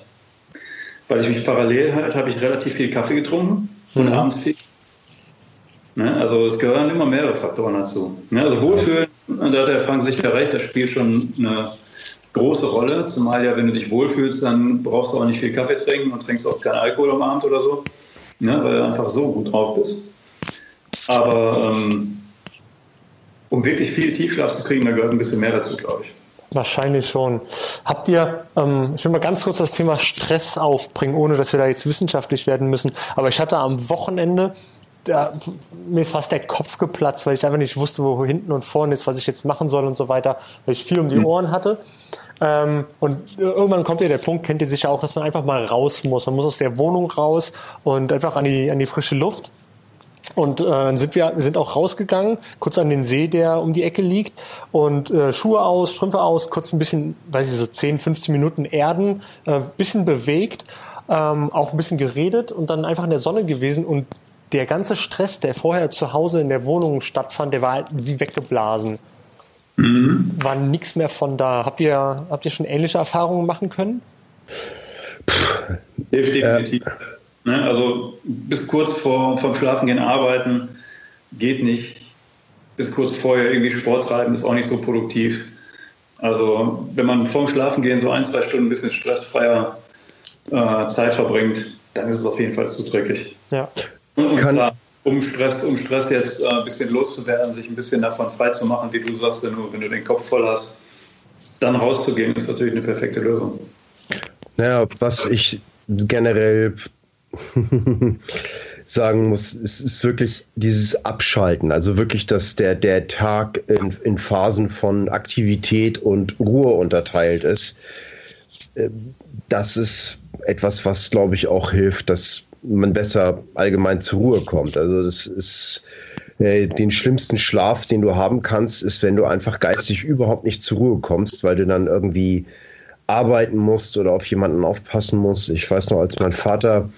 Speaker 4: weil ich mich parallel halt, habe ich relativ viel Kaffee getrunken und mhm. abends viel. Ne? Also es gehören immer mehrere Faktoren dazu. Ne? Also Wohlfühlen, da hat der Frank sicher recht, das spielt schon eine große Rolle, zumal ja, wenn du dich wohlfühlst, dann brauchst du auch nicht viel Kaffee trinken und trinkst auch keinen Alkohol am Abend oder so, ne, weil du einfach so gut drauf bist. Aber ähm, um wirklich viel Tiefschlaf zu kriegen, da gehört ein bisschen mehr dazu, glaube ich.
Speaker 1: Wahrscheinlich schon. Habt ihr, ähm, ich will mal ganz kurz das Thema Stress aufbringen, ohne dass wir da jetzt wissenschaftlich werden müssen. Aber ich hatte am Wochenende, da, mir ist fast der Kopf geplatzt, weil ich einfach nicht wusste, wo hinten und vorne ist, was ich jetzt machen soll und so weiter, weil ich viel um die hm. Ohren hatte. Ähm, und irgendwann kommt ja der Punkt, kennt ihr sicher auch, dass man einfach mal raus muss. Man muss aus der Wohnung raus und einfach an die, an die frische Luft. Und äh, sind wir, wir sind auch rausgegangen, kurz an den See, der um die Ecke liegt. Und äh, Schuhe aus, Strümpfe aus, kurz ein bisschen, weiß ich, so 10, 15 Minuten erden, äh, bisschen bewegt, ähm, auch ein bisschen geredet und dann einfach in der Sonne gewesen. Und der ganze Stress, der vorher zu Hause in der Wohnung stattfand, der war halt wie weggeblasen. Mhm. War nichts mehr von da. Habt ihr, habt ihr schon ähnliche Erfahrungen machen können?
Speaker 4: Hilft definitiv. Äh. Ne? Also bis kurz vor vom Schlafengehen arbeiten geht nicht. Bis kurz vorher irgendwie Sport treiben ist auch nicht so produktiv. Also wenn man vorm Schlafengehen so ein, zwei Stunden ein bisschen stressfreier äh, Zeit verbringt, dann ist es auf jeden Fall zuträglich.
Speaker 1: Ja.
Speaker 4: Und, und klar, um Stress, um Stress jetzt äh, ein bisschen loszuwerden, sich ein bisschen davon frei zu machen, wie du sagst, wenn du, wenn du den Kopf voll hast, dann rauszugehen, ist natürlich eine perfekte Lösung.
Speaker 3: Naja, was ich generell sagen muss, es ist wirklich dieses Abschalten, also wirklich, dass der, der Tag in, in Phasen von Aktivität und Ruhe unterteilt ist. Äh, das ist etwas, was, glaube ich, auch hilft, dass man besser allgemein zur Ruhe kommt. Also das ist äh, den schlimmsten Schlaf, den du haben kannst, ist, wenn du einfach geistig überhaupt nicht zur Ruhe kommst, weil du dann irgendwie arbeiten musst oder auf jemanden aufpassen musst. Ich weiß noch, als mein Vater,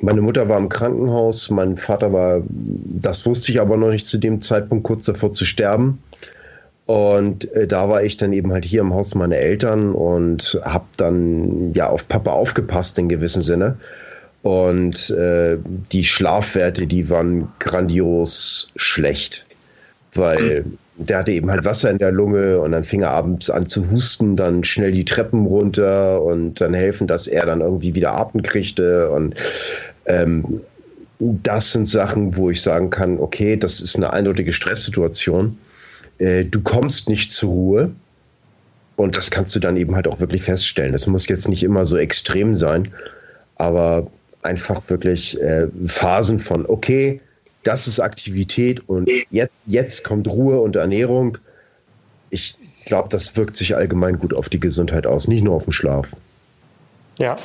Speaker 3: meine Mutter war im Krankenhaus, mein Vater war, das wusste ich aber noch nicht zu dem Zeitpunkt, kurz davor zu sterben. Und äh, da war ich dann eben halt hier im Haus meiner Eltern und habe dann ja auf Papa aufgepasst in gewissem Sinne. Und äh, die Schlafwerte, die waren grandios schlecht, weil mhm. der hatte eben halt Wasser in der Lunge und dann fing er abends an zu husten, dann schnell die Treppen runter und dann helfen, dass er dann irgendwie wieder Atem kriegte. Und ähm, das sind Sachen, wo ich sagen kann, okay, das ist eine eindeutige Stresssituation. Äh, du kommst nicht zur Ruhe. Und das kannst du dann eben halt auch wirklich feststellen. Das muss jetzt nicht immer so extrem sein, aber einfach wirklich äh, Phasen von, okay, das ist Aktivität und jetzt, jetzt kommt Ruhe und Ernährung. Ich glaube, das wirkt sich allgemein gut auf die Gesundheit aus, nicht nur auf den Schlaf.
Speaker 1: Ja.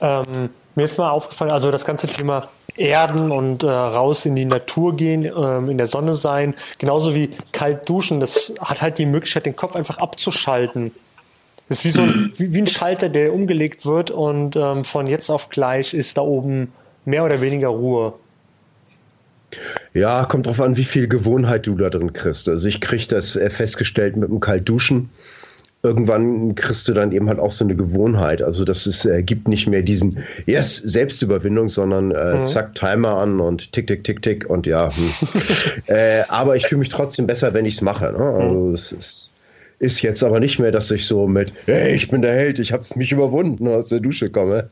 Speaker 1: Ähm, mir ist mal aufgefallen, also das ganze Thema erden und äh, raus in die Natur gehen, ähm, in der Sonne sein. Genauso wie kalt duschen. Das hat halt die Möglichkeit, den Kopf einfach abzuschalten. Das ist wie so ein, wie, wie ein Schalter, der umgelegt wird und ähm, von jetzt auf gleich ist da oben mehr oder weniger Ruhe.
Speaker 3: Ja, kommt drauf an, wie viel Gewohnheit du da drin kriegst. Also ich kriege das äh, festgestellt mit dem Kaltduschen. Irgendwann kriegst du dann eben halt auch so eine Gewohnheit. Also das ist, äh, gibt nicht mehr diesen yes, Selbstüberwindung, sondern äh, mhm. zack, Timer an und tick, tick, tick, tick und ja. Hm. äh, aber ich fühle mich trotzdem besser, wenn ich es mache. Ne? Also mhm. es ist, ist jetzt aber nicht mehr, dass ich so mit, hey, ich bin der Held, ich habe es mich überwunden aus der Dusche komme,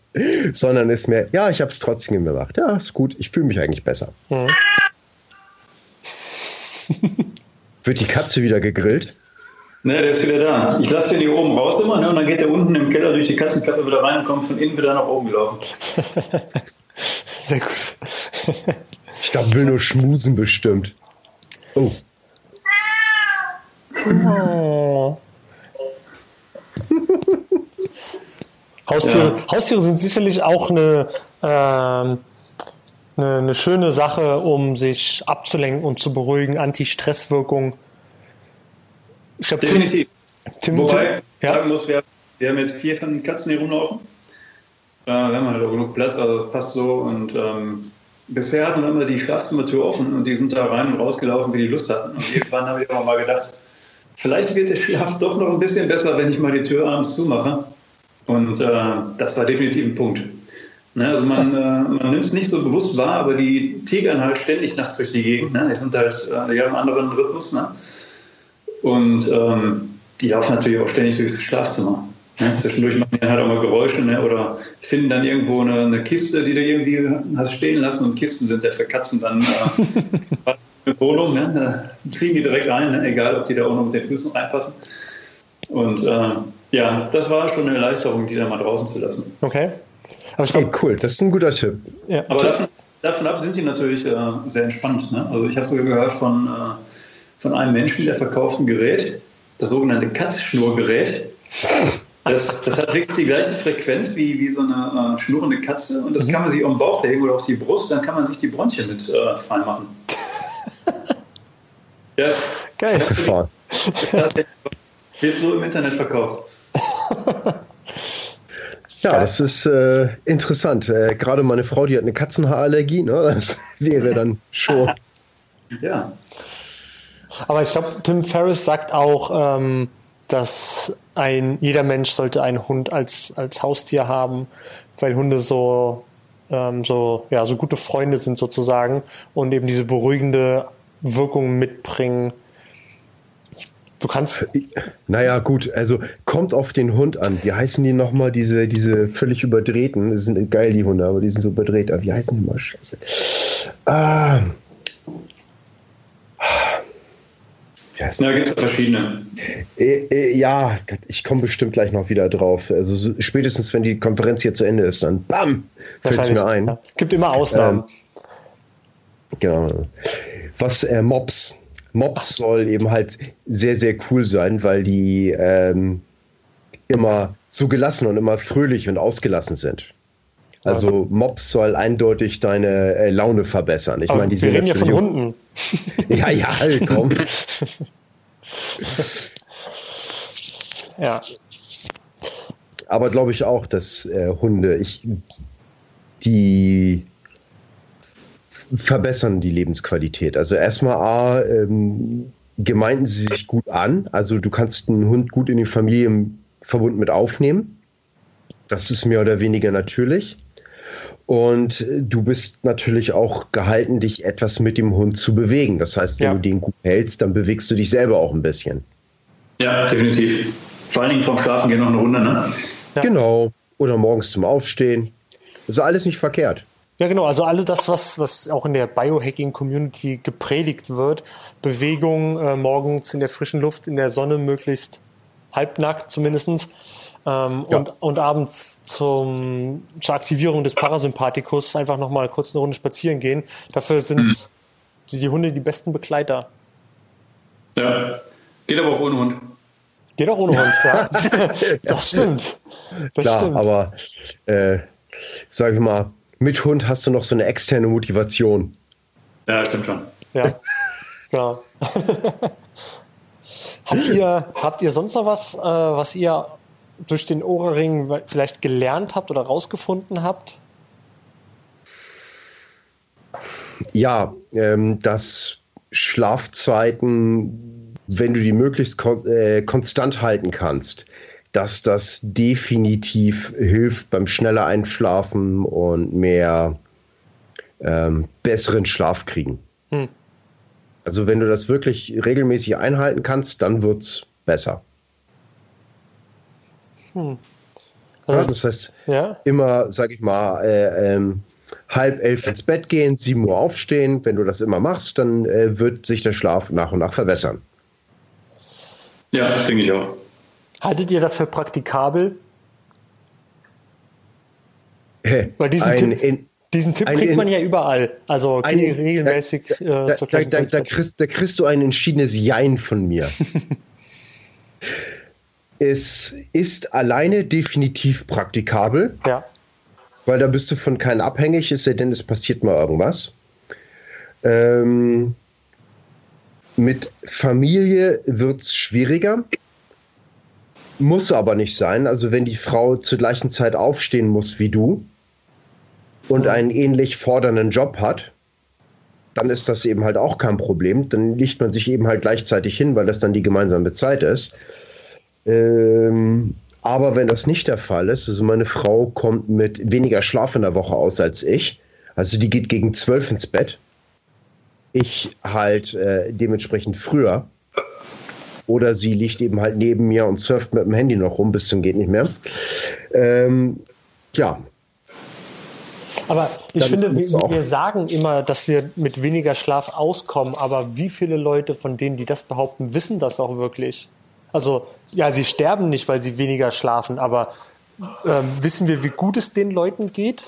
Speaker 3: sondern ist mehr, ja, ich habe es trotzdem gemacht. Ja, ist gut, ich fühle mich eigentlich besser. Mhm. Wird die Katze wieder gegrillt?
Speaker 4: Ne, der ist wieder da. Ich lasse den hier oben raus immer ne, und dann geht der unten im Keller durch die Katzenklappe wieder rein und kommt von innen wieder nach oben gelaufen.
Speaker 1: Sehr gut.
Speaker 3: ich glaube, will nur schmusen bestimmt. Oh. Oh.
Speaker 1: Haustiere, ja. Haustiere sind sicherlich auch eine, ähm, eine, eine, schöne Sache, um sich abzulenken und zu beruhigen, Anti-Stress-Wirkung.
Speaker 4: Definitiv. Tim, Wobei Tim, ja? sagen muss, wir, wir, haben jetzt vier von Katzen hier rumlaufen. Äh, wir haben halt auch genug Platz, also das passt so. Und ähm, bisher hatten wir immer die Schlafzimmertür offen und die sind da rein und rausgelaufen, wie die Lust hatten. Und irgendwann habe ich auch mal gedacht, vielleicht wird der Schlaf doch noch ein bisschen besser, wenn ich mal die Tür abends zumache. Und äh, das war definitiv ein Punkt. Ne, also man, äh, man nimmt es nicht so bewusst wahr, aber die tigern halt ständig nachts durch die Gegend. Ne? Die sind halt, äh, die haben einen anderen Rhythmus. Ne? Und ähm, die laufen natürlich auch ständig durchs Schlafzimmer. Ne? Zwischendurch machen die halt auch mal Geräusche ne? oder finden dann irgendwo eine, eine, Kiste, die du irgendwie hast stehen lassen. Und Kisten sind ja für Katzen dann äh, eine Wohnung. Ne? Da ziehen die direkt ein, ne? egal ob die da auch noch mit den Füßen reinpassen. Und äh, ja, das war schon eine Erleichterung, die da mal draußen zu lassen.
Speaker 1: Okay.
Speaker 3: Aber ich glaub, cool, das ist ein guter Tipp.
Speaker 4: Ja. Aber davon, davon ab sind die natürlich äh, sehr entspannt. Ne? Also ich habe sogar gehört von äh, von einem Menschen, der verkauft ein Gerät, das sogenannte Katzschnurgerät. Das, das hat wirklich die gleiche Frequenz wie, wie so eine äh, schnurrende Katze und das mhm. kann man sich auf den Bauch legen oder auf die Brust, dann kann man sich die Bronchien mit äh, freimachen.
Speaker 1: yes. Geil.
Speaker 4: Das wird so im Internet verkauft.
Speaker 3: Ja, das ist äh, interessant. Äh, Gerade meine Frau, die hat eine Katzenhaarallergie, ne? das wäre dann schon.
Speaker 4: ja.
Speaker 1: Aber ich glaube, Tim Ferriss sagt auch, ähm, dass ein jeder Mensch sollte einen Hund als als Haustier haben, weil Hunde so ähm, so ja so gute Freunde sind sozusagen und eben diese beruhigende Wirkung mitbringen. Du kannst.
Speaker 3: Naja, gut, also kommt auf den Hund an. Wie heißen die nochmal, diese, diese völlig überdrehten? Das sind geil, die Hunde, aber die sind so überdreht. Aber wie heißen die mal? Scheiße. Ah,
Speaker 4: Ja, gibt es verschiedene.
Speaker 3: Äh, äh, ja, ich komme bestimmt gleich noch wieder drauf. Also so, spätestens, wenn die Konferenz hier zu Ende ist, dann bam, fällt es mir ein. Ja.
Speaker 1: Gibt immer Ausnahmen.
Speaker 3: Ähm, genau. Was äh, Mobs. Mobs soll eben halt sehr, sehr cool sein, weil die ähm, immer so gelassen und immer fröhlich und ausgelassen sind. Also Mobs soll eindeutig deine äh, Laune verbessern.
Speaker 1: Ich meine, die wir reden ja von Hunden.
Speaker 3: ja, ja, komm.
Speaker 1: ja.
Speaker 3: Aber glaube ich auch, dass äh, Hunde, ich, die verbessern die Lebensqualität. Also erstmal A, ähm, gemeinten sie sich gut an. Also du kannst einen Hund gut in den Familienverbund mit aufnehmen. Das ist mehr oder weniger natürlich. Und du bist natürlich auch gehalten, dich etwas mit dem Hund zu bewegen. Das heißt, wenn ja. du den gut hältst, dann bewegst du dich selber auch ein bisschen.
Speaker 4: Ja, definitiv. Vor allen Dingen vom Schlafen gehen noch eine Runde, ne?
Speaker 3: Ja. Genau. Oder morgens zum Aufstehen. Also alles nicht verkehrt.
Speaker 1: Ja, genau. Also alles das, was, was auch in der Biohacking-Community gepredigt wird. Bewegung äh, morgens in der frischen Luft, in der Sonne, möglichst halbnackt zumindestens ähm, ja. und, und abends zum, zur Aktivierung des Parasympathikus einfach nochmal kurz eine Runde spazieren gehen. Dafür sind mhm. die, die Hunde die besten Begleiter.
Speaker 4: Ja, geht aber auch ohne Hund.
Speaker 1: Geht auch ohne Hund, ja. das stimmt. Das
Speaker 3: Klar, stimmt. aber äh, sag ich mal, mit Hund hast du noch so eine externe Motivation.
Speaker 4: Ja, stimmt schon.
Speaker 1: Ja. ja. habt, ihr, habt ihr sonst noch was, äh, was ihr durch den Ohrring vielleicht gelernt habt oder rausgefunden habt?
Speaker 3: Ja, ähm, dass Schlafzeiten, wenn du die möglichst kon äh, konstant halten kannst, dass das definitiv hilft beim schneller Einschlafen und mehr ähm, besseren Schlaf kriegen. Hm. Also wenn du das wirklich regelmäßig einhalten kannst, dann wird es besser. Hm. Das, das, heißt, ja? immer, sag ich mal, äh, ähm, halb elf ins Bett gehen, sieben Uhr aufstehen. Wenn du das immer machst, dann äh, wird sich der Schlaf nach und nach verbessern.
Speaker 4: Ja, denke ich auch.
Speaker 1: Haltet ihr das für praktikabel? Weil diesen ein, Tipp, in, diesen Tipp kriegt man ja überall. Also ein, regelmäßig
Speaker 3: da, äh, zur da, da, da, kriegst, da kriegst du ein entschiedenes Jein von mir. es ist alleine definitiv praktikabel.
Speaker 1: Ja.
Speaker 3: Weil da bist du von keinem abhängig, es sei denn, es passiert mal irgendwas. Ähm, mit Familie wird es schwieriger. Muss aber nicht sein. Also wenn die Frau zur gleichen Zeit aufstehen muss wie du und einen ähnlich fordernden Job hat, dann ist das eben halt auch kein Problem. Dann liegt man sich eben halt gleichzeitig hin, weil das dann die gemeinsame Zeit ist. Ähm, aber wenn das nicht der Fall ist, also meine Frau kommt mit weniger Schlaf in der Woche aus als ich, also die geht gegen zwölf ins Bett, ich halt äh, dementsprechend früher, oder sie liegt eben halt neben mir und surft mit dem Handy noch rum, bis zum geht nicht mehr. Ähm, ja.
Speaker 1: Aber ich finde, wir, wir sagen immer, dass wir mit weniger Schlaf auskommen, aber wie viele Leute von denen, die das behaupten, wissen das auch wirklich? Also, ja, sie sterben nicht, weil sie weniger schlafen, aber ähm, wissen wir, wie gut es den Leuten geht?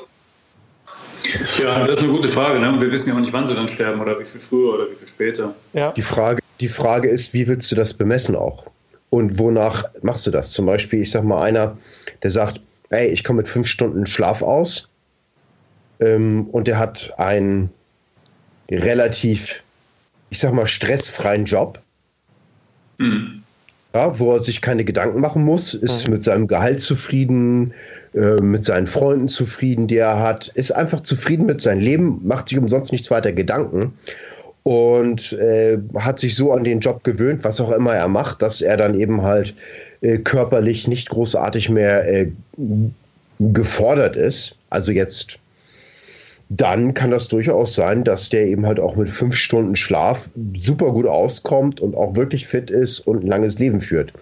Speaker 4: Ja, das ist eine gute Frage. Ne? Wir wissen ja auch nicht, wann sie dann sterben oder wie viel früher oder wie viel später.
Speaker 3: Ja. Die Frage die Frage ist, wie willst du das bemessen auch? Und wonach machst du das? Zum Beispiel, ich sag mal, einer, der sagt, ey, ich komme mit fünf Stunden Schlaf aus ähm, und der hat einen relativ, ich sag mal, stressfreien Job. Mhm. Ja, wo er sich keine Gedanken machen muss, ist mhm. mit seinem Gehalt zufrieden, äh, mit seinen Freunden zufrieden, die er hat, ist einfach zufrieden mit seinem Leben, macht sich umsonst nichts weiter Gedanken und äh, hat sich so an den Job gewöhnt, was auch immer er macht, dass er dann eben halt äh, körperlich nicht großartig mehr äh, gefordert ist. Also jetzt, dann kann das durchaus sein, dass der eben halt auch mit fünf Stunden Schlaf super gut auskommt und auch wirklich fit ist und ein langes Leben führt.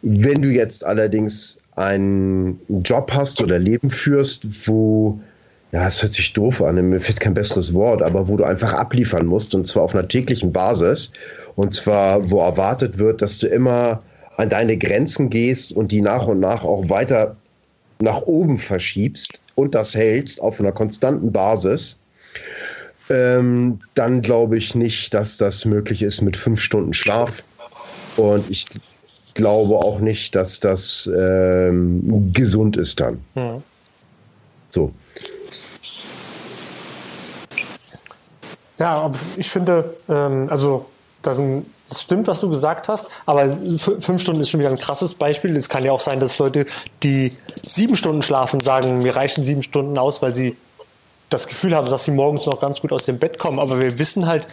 Speaker 3: Wenn du jetzt allerdings einen Job hast oder Leben führst, wo ja, es hört sich doof an, mir fällt kein besseres Wort, aber wo du einfach abliefern musst und zwar auf einer täglichen Basis und zwar, wo erwartet wird, dass du immer an deine Grenzen gehst und die nach und nach auch weiter nach oben verschiebst und das hältst auf einer konstanten Basis, ähm, dann glaube ich nicht, dass das möglich ist mit fünf Stunden Schlaf. Und ich glaube auch nicht, dass das ähm, gesund ist dann. Ja. So.
Speaker 1: Ja, ich finde, ähm, also das, ein, das stimmt, was du gesagt hast, aber fünf Stunden ist schon wieder ein krasses Beispiel. Es kann ja auch sein, dass Leute, die sieben Stunden schlafen, sagen, mir reichen sieben Stunden aus, weil sie das Gefühl haben, dass sie morgens noch ganz gut aus dem Bett kommen. Aber wir wissen halt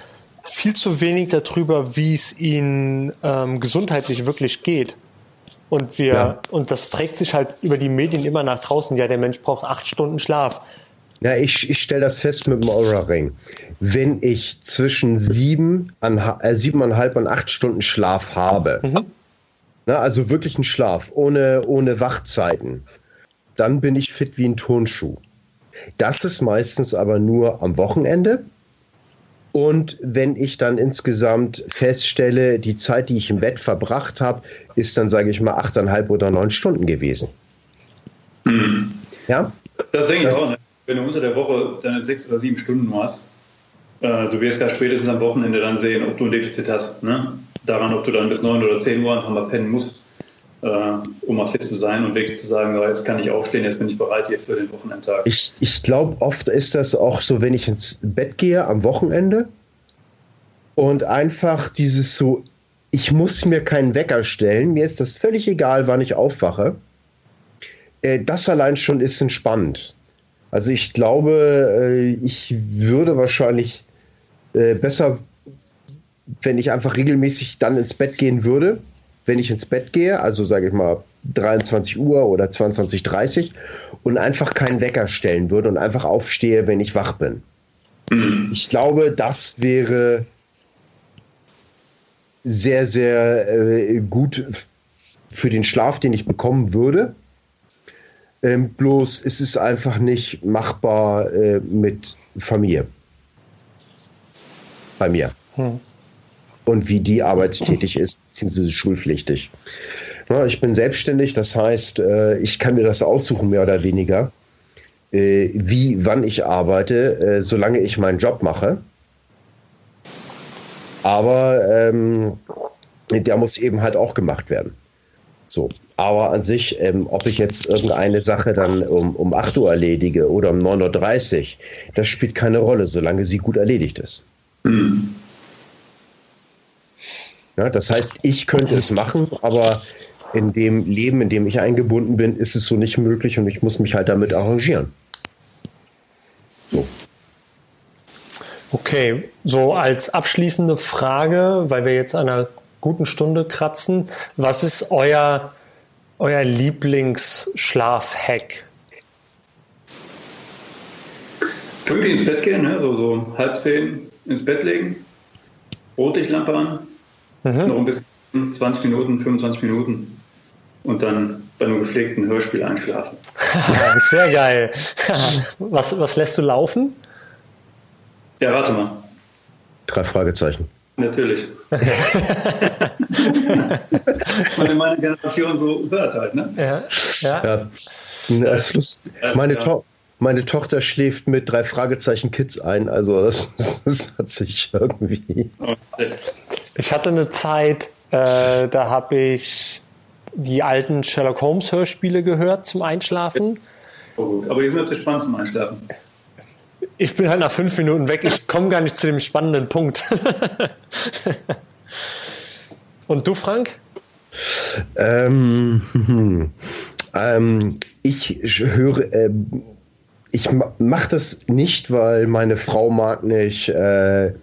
Speaker 1: viel zu wenig darüber, wie es ihnen ähm, gesundheitlich wirklich geht. Und wir, ja. und das trägt sich halt über die Medien immer nach draußen. Ja, der Mensch braucht acht Stunden Schlaf.
Speaker 3: Ja, ich, ich stelle das fest mit dem Aura-Ring. Wenn ich zwischen sieben, äh, siebeneinhalb und acht Stunden Schlaf habe, mhm. na, also wirklich einen Schlaf, ohne, ohne Wachzeiten, dann bin ich fit wie ein Turnschuh. Das ist meistens aber nur am Wochenende. Und wenn ich dann insgesamt feststelle, die Zeit, die ich im Bett verbracht habe, ist dann, sage ich mal, achteinhalb oder neun Stunden gewesen.
Speaker 4: Mhm. Ja? Das denke ich auch. Ne? Wenn du unter der Woche deine sechs oder sieben Stunden machst, äh, du wirst ja spätestens am Wochenende dann sehen, ob du ein Defizit hast. Ne? Daran, ob du dann bis neun oder zehn Uhr einfach mal pennen musst. äh, um mal fit zu sein und wirklich zu sagen, jetzt kann ich aufstehen, jetzt bin ich bereit hier für den Wochenendtag.
Speaker 3: Ich, ich glaube, oft ist das auch so, wenn ich ins Bett gehe am Wochenende und einfach dieses so, ich muss mir keinen Wecker stellen, mir ist das völlig egal, wann ich aufwache. Äh, das allein schon ist entspannend. Also ich glaube, äh, ich würde wahrscheinlich äh, besser, wenn ich einfach regelmäßig dann ins Bett gehen würde, wenn ich ins Bett gehe, also sage ich mal 23 Uhr oder 22.30 und einfach keinen Wecker stellen würde und einfach aufstehe, wenn ich wach bin. Ich glaube, das wäre sehr, sehr äh, gut für den Schlaf, den ich bekommen würde. Ähm, bloß ist es einfach nicht machbar äh, mit Familie. Bei mir. Hm. Und wie die arbeitstätig ist, beziehungsweise schulpflichtig. Ja, ich bin selbstständig, das heißt, äh, ich kann mir das aussuchen, mehr oder weniger, äh, wie, wann ich arbeite, äh, solange ich meinen Job mache. Aber ähm, der muss eben halt auch gemacht werden. So. Aber an sich, ähm, ob ich jetzt irgendeine Sache dann um, um 8 Uhr erledige oder um 9.30 Uhr, das spielt keine Rolle, solange sie gut erledigt ist. Mhm. Ja, das heißt, ich könnte es machen, aber in dem Leben, in dem ich eingebunden bin, ist es so nicht möglich und ich muss mich halt damit arrangieren.
Speaker 1: So. Okay, so als abschließende Frage, weil wir jetzt an einer guten Stunde kratzen, was ist euer, euer Lieblingsschlafhack?
Speaker 4: Pünktlich ins Bett gehen, ne? so, so halb zehn ins Bett legen, Rotlichtlampe an, mhm. noch ein bisschen 20 Minuten, 25 Minuten und dann bei einem gepflegten Hörspiel einschlafen.
Speaker 1: Sehr geil. was, was lässt du laufen?
Speaker 4: Ja, rate mal.
Speaker 3: Drei Fragezeichen.
Speaker 4: Natürlich. Weil meine Generation so hört halt, ne? Ja.
Speaker 3: ja. ja. Das meine, to meine Tochter schläft mit drei Fragezeichen Kids ein, also das, das hat sich irgendwie.
Speaker 1: Ich hatte eine Zeit, äh, da habe ich die alten Sherlock Holmes Hörspiele gehört zum Einschlafen.
Speaker 4: Oh gut, aber die sind jetzt spannend zum Einschlafen
Speaker 1: ich bin halt nach fünf Minuten weg. Ich komme gar nicht zu dem spannenden Punkt. Und du, Frank?
Speaker 3: Ähm, ähm, ich höre, äh, ich mache das nicht, weil meine Frau mag nicht äh,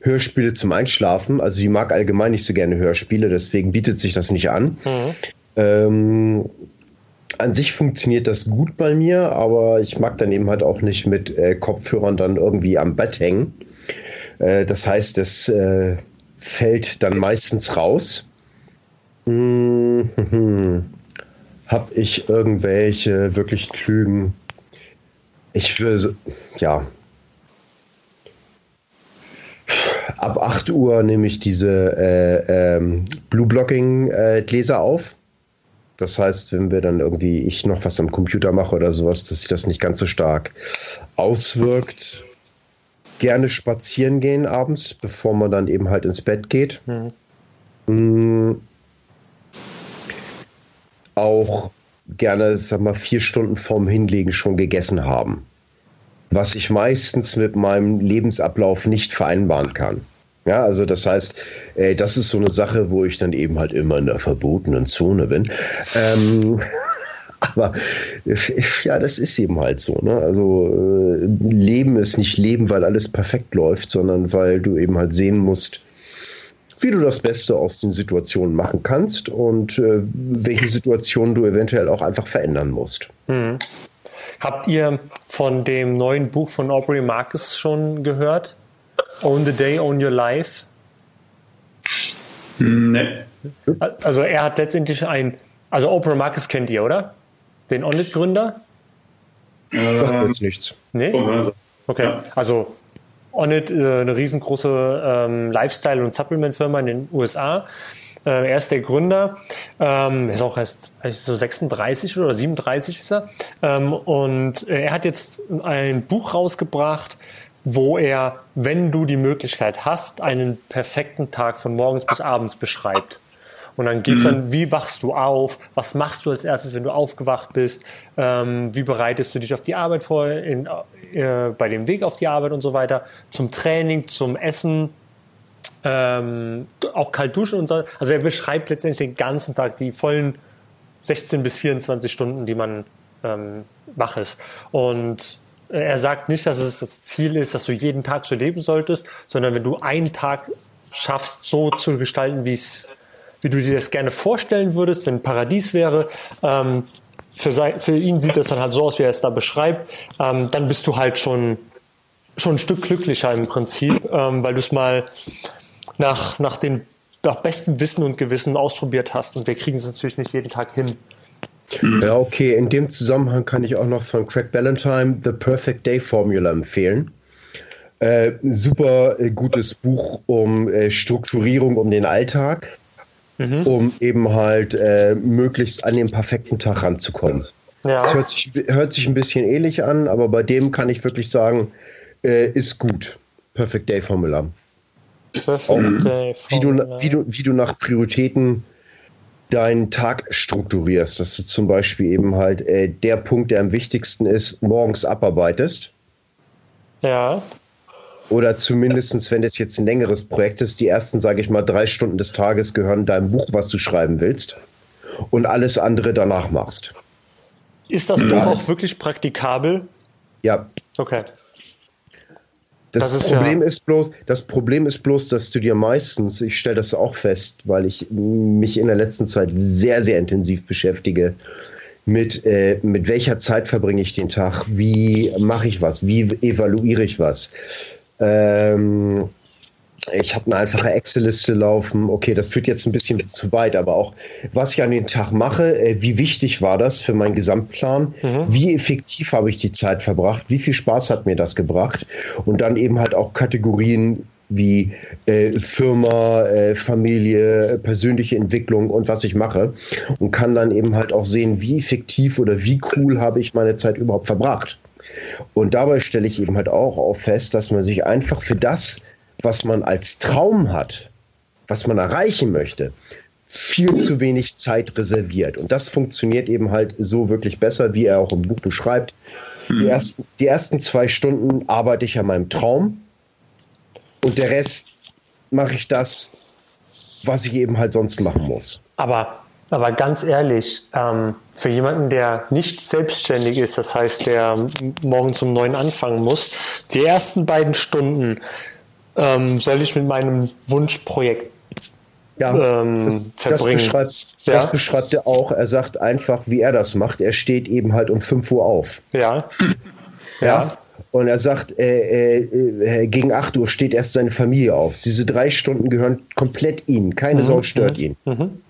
Speaker 3: Hörspiele zum Einschlafen. Also sie mag allgemein nicht so gerne Hörspiele, deswegen bietet sich das nicht an. Mhm. Ähm, an sich funktioniert das gut bei mir, aber ich mag dann eben halt auch nicht mit äh, Kopfhörern dann irgendwie am Bett hängen. Äh, das heißt, es äh, fällt dann meistens raus. Hm, Hab ich irgendwelche wirklich klügen. Ich will, ja. Ab 8 Uhr nehme ich diese äh, ähm, Blue Blocking äh, Gläser auf das heißt, wenn wir dann irgendwie ich noch was am Computer mache oder sowas, dass sich das nicht ganz so stark auswirkt. Gerne spazieren gehen abends, bevor man dann eben halt ins Bett geht. Mhm. Mhm. Auch gerne, sag mal, vier Stunden vorm Hinlegen schon gegessen haben. Was ich meistens mit meinem Lebensablauf nicht vereinbaren kann. Ja, also das heißt, äh, das ist so eine Sache, wo ich dann eben halt immer in der verbotenen Zone bin. Ähm, aber ja, das ist eben halt so. Ne? Also äh, Leben ist nicht Leben, weil alles perfekt läuft, sondern weil du eben halt sehen musst, wie du das Beste aus den Situationen machen kannst und äh, welche Situationen du eventuell auch einfach verändern musst.
Speaker 1: Hm. Habt ihr von dem neuen Buch von Aubrey Marcus schon gehört? Own the Day, Own Your Life?
Speaker 4: Nee.
Speaker 1: Also er hat letztendlich ein, also Oprah Marcus kennt ihr, oder? Den Onit-Gründer?
Speaker 3: Ähm, Sagt jetzt nichts.
Speaker 1: Nee? Okay, also Onit, äh, eine riesengroße ähm, Lifestyle- und Supplement-Firma in den USA. Äh, er ist der Gründer, ähm, ist auch erst so 36 oder 37 ist er. Ähm, und äh, er hat jetzt ein Buch rausgebracht, wo er, wenn du die Möglichkeit hast, einen perfekten Tag von morgens bis abends beschreibt. Und dann geht's mhm. dann, wie wachst du auf? Was machst du als erstes, wenn du aufgewacht bist? Ähm, wie bereitest du dich auf die Arbeit vor, in, äh, bei dem Weg auf die Arbeit und so weiter? Zum Training, zum Essen, ähm, auch kalt duschen und so. Also er beschreibt letztendlich den ganzen Tag, die vollen 16 bis 24 Stunden, die man ähm, wach ist. Und er sagt nicht, dass es das Ziel ist, dass du jeden Tag so leben solltest, sondern wenn du einen Tag schaffst, so zu gestalten, wie es, wie du dir das gerne vorstellen würdest, wenn Paradies wäre, ähm, für, für ihn sieht das dann halt so aus, wie er es da beschreibt, ähm, dann bist du halt schon, schon ein Stück glücklicher im Prinzip, ähm, weil du es mal nach, nach den nach bestem Wissen und Gewissen ausprobiert hast. Und wir kriegen es natürlich nicht jeden Tag hin.
Speaker 3: Ja, okay. In dem Zusammenhang kann ich auch noch von Craig Ballantyne The Perfect Day Formula empfehlen. Äh, super äh, gutes Buch um äh, Strukturierung um den Alltag, mhm. um eben halt äh, möglichst an den perfekten Tag ranzukommen. Ja. Das hört sich, hört sich ein bisschen ähnlich an, aber bei dem kann ich wirklich sagen, äh, ist gut. Perfect Day Formula. Perfect Day Formula. Wie du, wie, du, wie du nach Prioritäten deinen Tag strukturierst, dass du zum Beispiel eben halt äh, der Punkt, der am wichtigsten ist, morgens abarbeitest.
Speaker 1: Ja.
Speaker 3: Oder zumindestens, wenn das jetzt ein längeres Projekt ist, die ersten, sage ich mal, drei Stunden des Tages gehören deinem Buch, was du schreiben willst. Und alles andere danach machst.
Speaker 1: Ist das Buch auch wirklich praktikabel?
Speaker 3: Ja.
Speaker 1: Okay.
Speaker 3: Das, das Problem ja ist bloß, das Problem ist bloß, dass du dir meistens, ich stelle das auch fest, weil ich mich in der letzten Zeit sehr, sehr intensiv beschäftige, mit, äh, mit welcher Zeit verbringe ich den Tag, wie mache ich was, wie evaluiere ich was. Ähm, ich habe eine einfache Excel-Liste laufen. Okay, das führt jetzt ein bisschen zu weit, aber auch, was ich an den Tag mache, äh, wie wichtig war das für meinen Gesamtplan? Mhm. Wie effektiv habe ich die Zeit verbracht? Wie viel Spaß hat mir das gebracht? Und dann eben halt auch Kategorien wie äh, Firma, äh, Familie, persönliche Entwicklung und was ich mache. Und kann dann eben halt auch sehen, wie effektiv oder wie cool habe ich meine Zeit überhaupt verbracht. Und dabei stelle ich eben halt auch auf fest, dass man sich einfach für das was man als Traum hat, was man erreichen möchte, viel zu wenig Zeit reserviert. Und das funktioniert eben halt so wirklich besser, wie er auch im Buch beschreibt. Die, hm. ersten, die ersten zwei Stunden arbeite ich an meinem Traum und der Rest mache ich das, was ich eben halt sonst machen muss.
Speaker 1: Aber, aber ganz ehrlich, ähm, für jemanden, der nicht selbstständig ist, das heißt, der morgens um neun anfangen muss, die ersten beiden Stunden ähm, soll ich mit meinem Wunschprojekt
Speaker 3: ja, ähm, das, verbringen. Das beschreibt, ja? das beschreibt er auch. Er sagt einfach, wie er das macht. Er steht eben halt um 5 Uhr auf.
Speaker 1: Ja.
Speaker 3: ja. ja. Und er sagt, äh, äh, gegen 8 Uhr steht erst seine Familie auf. Diese drei Stunden gehören komplett ihm. Keine mhm. Sau stört mhm. ihn. Mhm.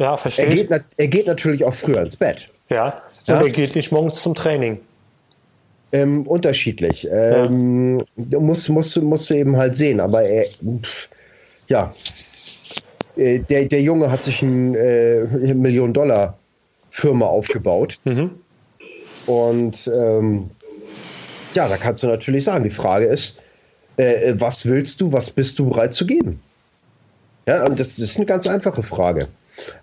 Speaker 1: Ja, verstehe.
Speaker 3: Er geht, er geht natürlich auch früher ins Bett.
Speaker 1: Ja. ja. Und er geht nicht morgens zum Training.
Speaker 3: Ähm, unterschiedlich. Ähm, ja. musst, musst, musst du eben halt sehen. Aber äh, ja, äh, der, der Junge hat sich eine äh, Million-Dollar-Firma aufgebaut. Mhm. Und ähm, ja, da kannst du natürlich sagen, die Frage ist, äh, was willst du, was bist du bereit zu geben? Ja, und das, das ist eine ganz einfache Frage.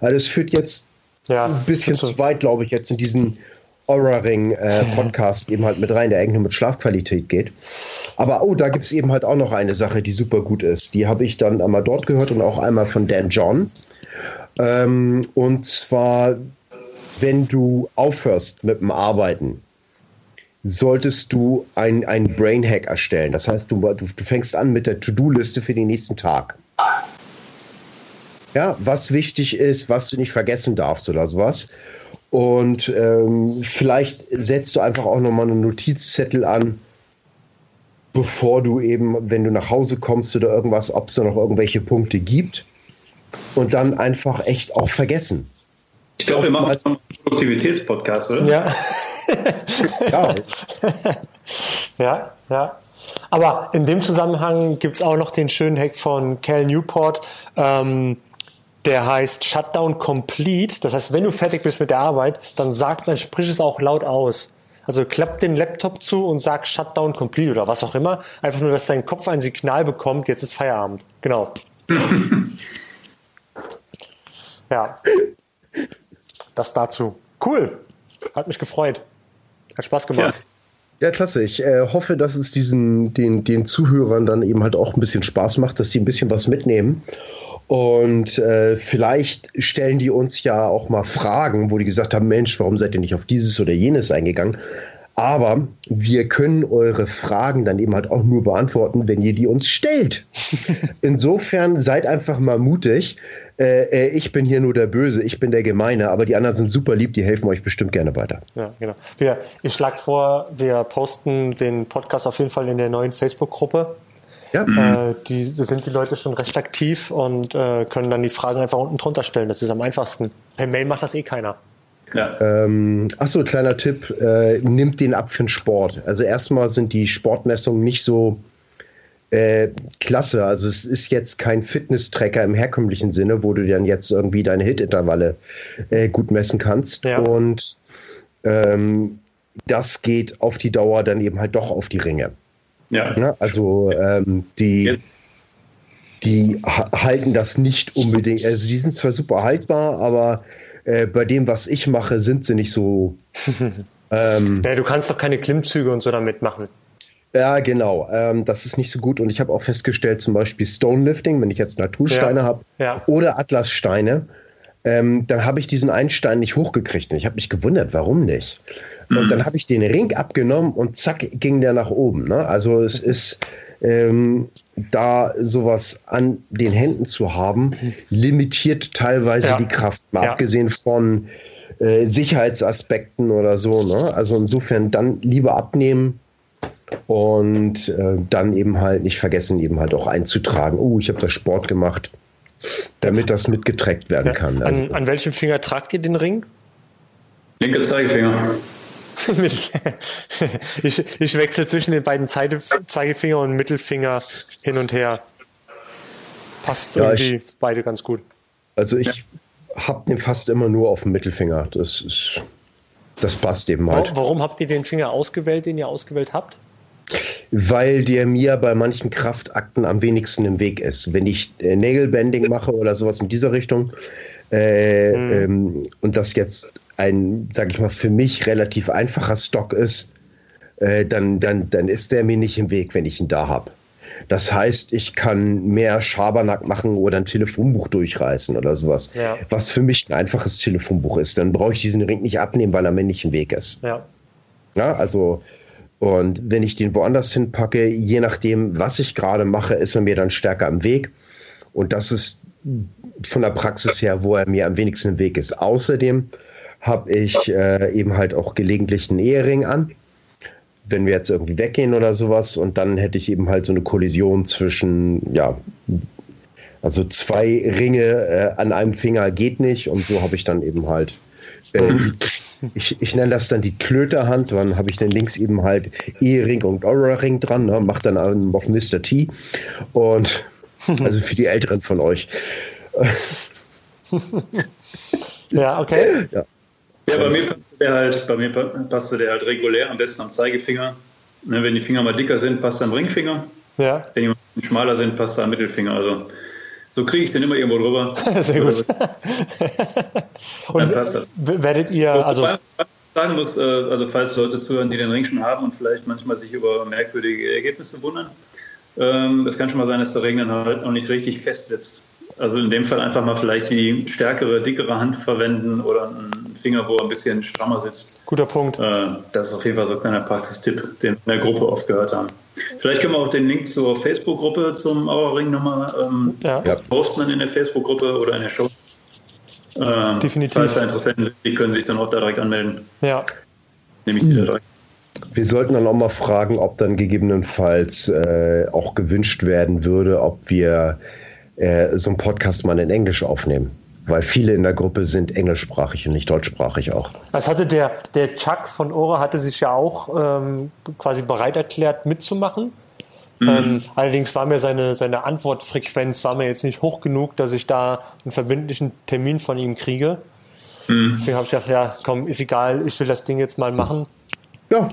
Speaker 3: Also es führt jetzt ja, ein bisschen zu weit, glaube ich, jetzt in diesen Aura-Ring-Podcast äh, eben halt mit rein, der eigentlich nur mit Schlafqualität geht. Aber oh, da gibt es eben halt auch noch eine Sache, die super gut ist. Die habe ich dann einmal dort gehört und auch einmal von Dan John. Ähm, und zwar, wenn du aufhörst mit dem Arbeiten, solltest du ein, ein Brain Hack erstellen. Das heißt, du, du, du fängst an mit der To-Do-Liste für den nächsten Tag. Ja, was wichtig ist, was du nicht vergessen darfst oder sowas. Und ähm, vielleicht setzt du einfach auch nochmal einen Notizzettel an, bevor du eben, wenn du nach Hause kommst oder irgendwas, ob es da noch irgendwelche Punkte gibt. Und dann einfach echt auch vergessen.
Speaker 4: Ich glaube, wir machen einen Produktivitätspodcast, oder?
Speaker 1: Ja. ja. ja, ja. Aber in dem Zusammenhang gibt es auch noch den schönen Hack von Cal Newport. Ähm, der heißt Shutdown Complete. Das heißt, wenn du fertig bist mit der Arbeit, dann sag, dann sprich es auch laut aus. Also klapp den Laptop zu und sag Shutdown Complete oder was auch immer. Einfach nur, dass dein Kopf ein Signal bekommt, jetzt ist Feierabend. Genau. Ja. Das dazu. Cool. Hat mich gefreut. Hat Spaß gemacht.
Speaker 3: Ja. Ja, klasse. Ich äh, hoffe, dass es diesen, den, den Zuhörern dann eben halt auch ein bisschen Spaß macht, dass sie ein bisschen was mitnehmen. Und äh, vielleicht stellen die uns ja auch mal Fragen, wo die gesagt haben, Mensch, warum seid ihr nicht auf dieses oder jenes eingegangen? Aber wir können eure Fragen dann eben halt auch nur beantworten, wenn ihr die uns stellt. Insofern seid einfach mal mutig. Äh, äh, ich bin hier nur der Böse, ich bin der Gemeine, aber die anderen sind super lieb, die helfen euch bestimmt gerne weiter.
Speaker 1: Ja, genau. Wir, ich schlage vor, wir posten den Podcast auf jeden Fall in der neuen Facebook-Gruppe. Ja. Äh, die, da sind die Leute schon recht aktiv und äh, können dann die Fragen einfach unten drunter stellen. Das ist am einfachsten. Per Mail macht das eh keiner.
Speaker 3: Ja. Ähm, achso, kleiner Tipp, äh, nimmt den ab für den Sport. Also erstmal sind die Sportmessungen nicht so äh, klasse. Also es ist jetzt kein Fitness-Tracker im herkömmlichen Sinne, wo du dann jetzt irgendwie deine Hit-Intervalle äh, gut messen kannst. Ja. Und ähm, das geht auf die Dauer dann eben halt doch auf die Ringe. Ja. ja also ähm, die, ja. die halten das nicht unbedingt. Also die sind zwar super haltbar, aber äh, bei dem, was ich mache, sind sie nicht so.
Speaker 1: ähm, ja, du kannst doch keine Klimmzüge und so damit machen.
Speaker 3: Ja, genau. Ähm, das ist nicht so gut. Und ich habe auch festgestellt, zum Beispiel Stonelifting, wenn ich jetzt Natursteine ja. habe ja. oder Atlassteine, ähm, dann habe ich diesen einen Stein nicht hochgekriegt. Und ich habe mich gewundert, warum nicht. Und dann habe ich den Ring abgenommen und zack ging der nach oben. Ne? Also es ist ähm, da sowas an den Händen zu haben, limitiert teilweise ja. die Kraft, mal ja. abgesehen von äh, Sicherheitsaspekten oder so. Ne? Also insofern dann lieber abnehmen und äh, dann eben halt nicht vergessen, eben halt auch einzutragen, oh, ich habe da Sport gemacht, damit das mitgetrackt werden ja. kann.
Speaker 1: Also, an, an welchem Finger tragt ihr den Ring?
Speaker 4: Linke Zeigefinger.
Speaker 1: ich, ich wechsle zwischen den beiden Zeigefinger und Mittelfinger hin und her. Passt ja, irgendwie ich, beide ganz gut.
Speaker 3: Also ich habe den fast immer nur auf dem Mittelfinger. Das ist, das passt eben halt.
Speaker 1: Warum habt ihr den Finger ausgewählt, den ihr ausgewählt habt?
Speaker 3: Weil der mir bei manchen Kraftakten am wenigsten im Weg ist. Wenn ich äh, Nagelbending mache oder sowas in dieser Richtung, äh, mhm. ähm, und das jetzt ein, sag ich mal, für mich relativ einfacher Stock ist, äh, dann, dann, dann ist der mir nicht im Weg, wenn ich ihn da habe. Das heißt, ich kann mehr Schabernack machen oder ein Telefonbuch durchreißen oder sowas. Ja. Was für mich ein einfaches Telefonbuch ist. Dann brauche ich diesen Ring nicht abnehmen, weil er mir nicht im Weg ist. Ja. ja also, und wenn ich den woanders hinpacke, je nachdem, was ich gerade mache, ist er mir dann stärker im Weg. Und das ist von der Praxis her, wo er mir am wenigsten im Weg ist. Außerdem habe ich äh, eben halt auch gelegentlich einen Ehering an. Wenn wir jetzt irgendwie weggehen oder sowas und dann hätte ich eben halt so eine Kollision zwischen, ja, also zwei Ringe äh, an einem Finger geht nicht und so habe ich dann eben halt, äh, ich, ich nenne das dann die Klöterhand, dann habe ich dann links eben halt Ehering und Aura-Ring dran, ne, mache dann auf Mr. T und also für die Älteren von euch.
Speaker 1: ja, okay.
Speaker 4: Ja. Ja, bei mir passte der halt, bei mir passte der halt regulär, am besten am Zeigefinger. Ne, wenn die Finger mal dicker sind, passt er am Ringfinger. Ja. Wenn die mal schmaler sind, passt er am Mittelfinger. Also so kriege ich den immer irgendwo drüber. Sehr gut.
Speaker 1: Dann passt das. Werdet ihr, also.
Speaker 4: Wobei, sagen muss, äh, also falls Leute zuhören, die den Ring schon haben und vielleicht manchmal sich über merkwürdige Ergebnisse wundern, ähm, es kann schon mal sein, dass der Ring dann halt noch nicht richtig festsitzt. Also in dem Fall einfach mal vielleicht die stärkere, dickere Hand verwenden oder einen Finger, wo er ein bisschen strammer sitzt.
Speaker 1: Guter Punkt.
Speaker 4: Äh, das ist auf jeden Fall so ein kleiner Praxistipp, den wir in der Gruppe oft gehört haben. Vielleicht können wir auch den Link zur Facebook-Gruppe zum Auerring nochmal ähm, ja. posten in der Facebook-Gruppe oder in der Show. Ähm, Definitiv. Falls da Interessenten sind, die können sich dann auch da direkt anmelden.
Speaker 1: Ja.
Speaker 4: Nehme ich sie da direkt.
Speaker 3: Wir sollten dann auch mal fragen, ob dann gegebenenfalls äh, auch gewünscht werden würde, ob wir äh, so einen Podcast mal in Englisch aufnehmen. Weil viele in der Gruppe sind englischsprachig und nicht deutschsprachig auch.
Speaker 1: Das hatte der, der Chuck von Ora hatte sich ja auch ähm, quasi bereit erklärt mitzumachen. Mhm. Ähm, allerdings war mir seine, seine Antwortfrequenz war mir jetzt nicht hoch genug, dass ich da einen verbindlichen Termin von ihm kriege. Mhm. Deswegen habe ich gedacht, ja, komm, ist egal, ich will das Ding jetzt mal machen.
Speaker 3: Ja,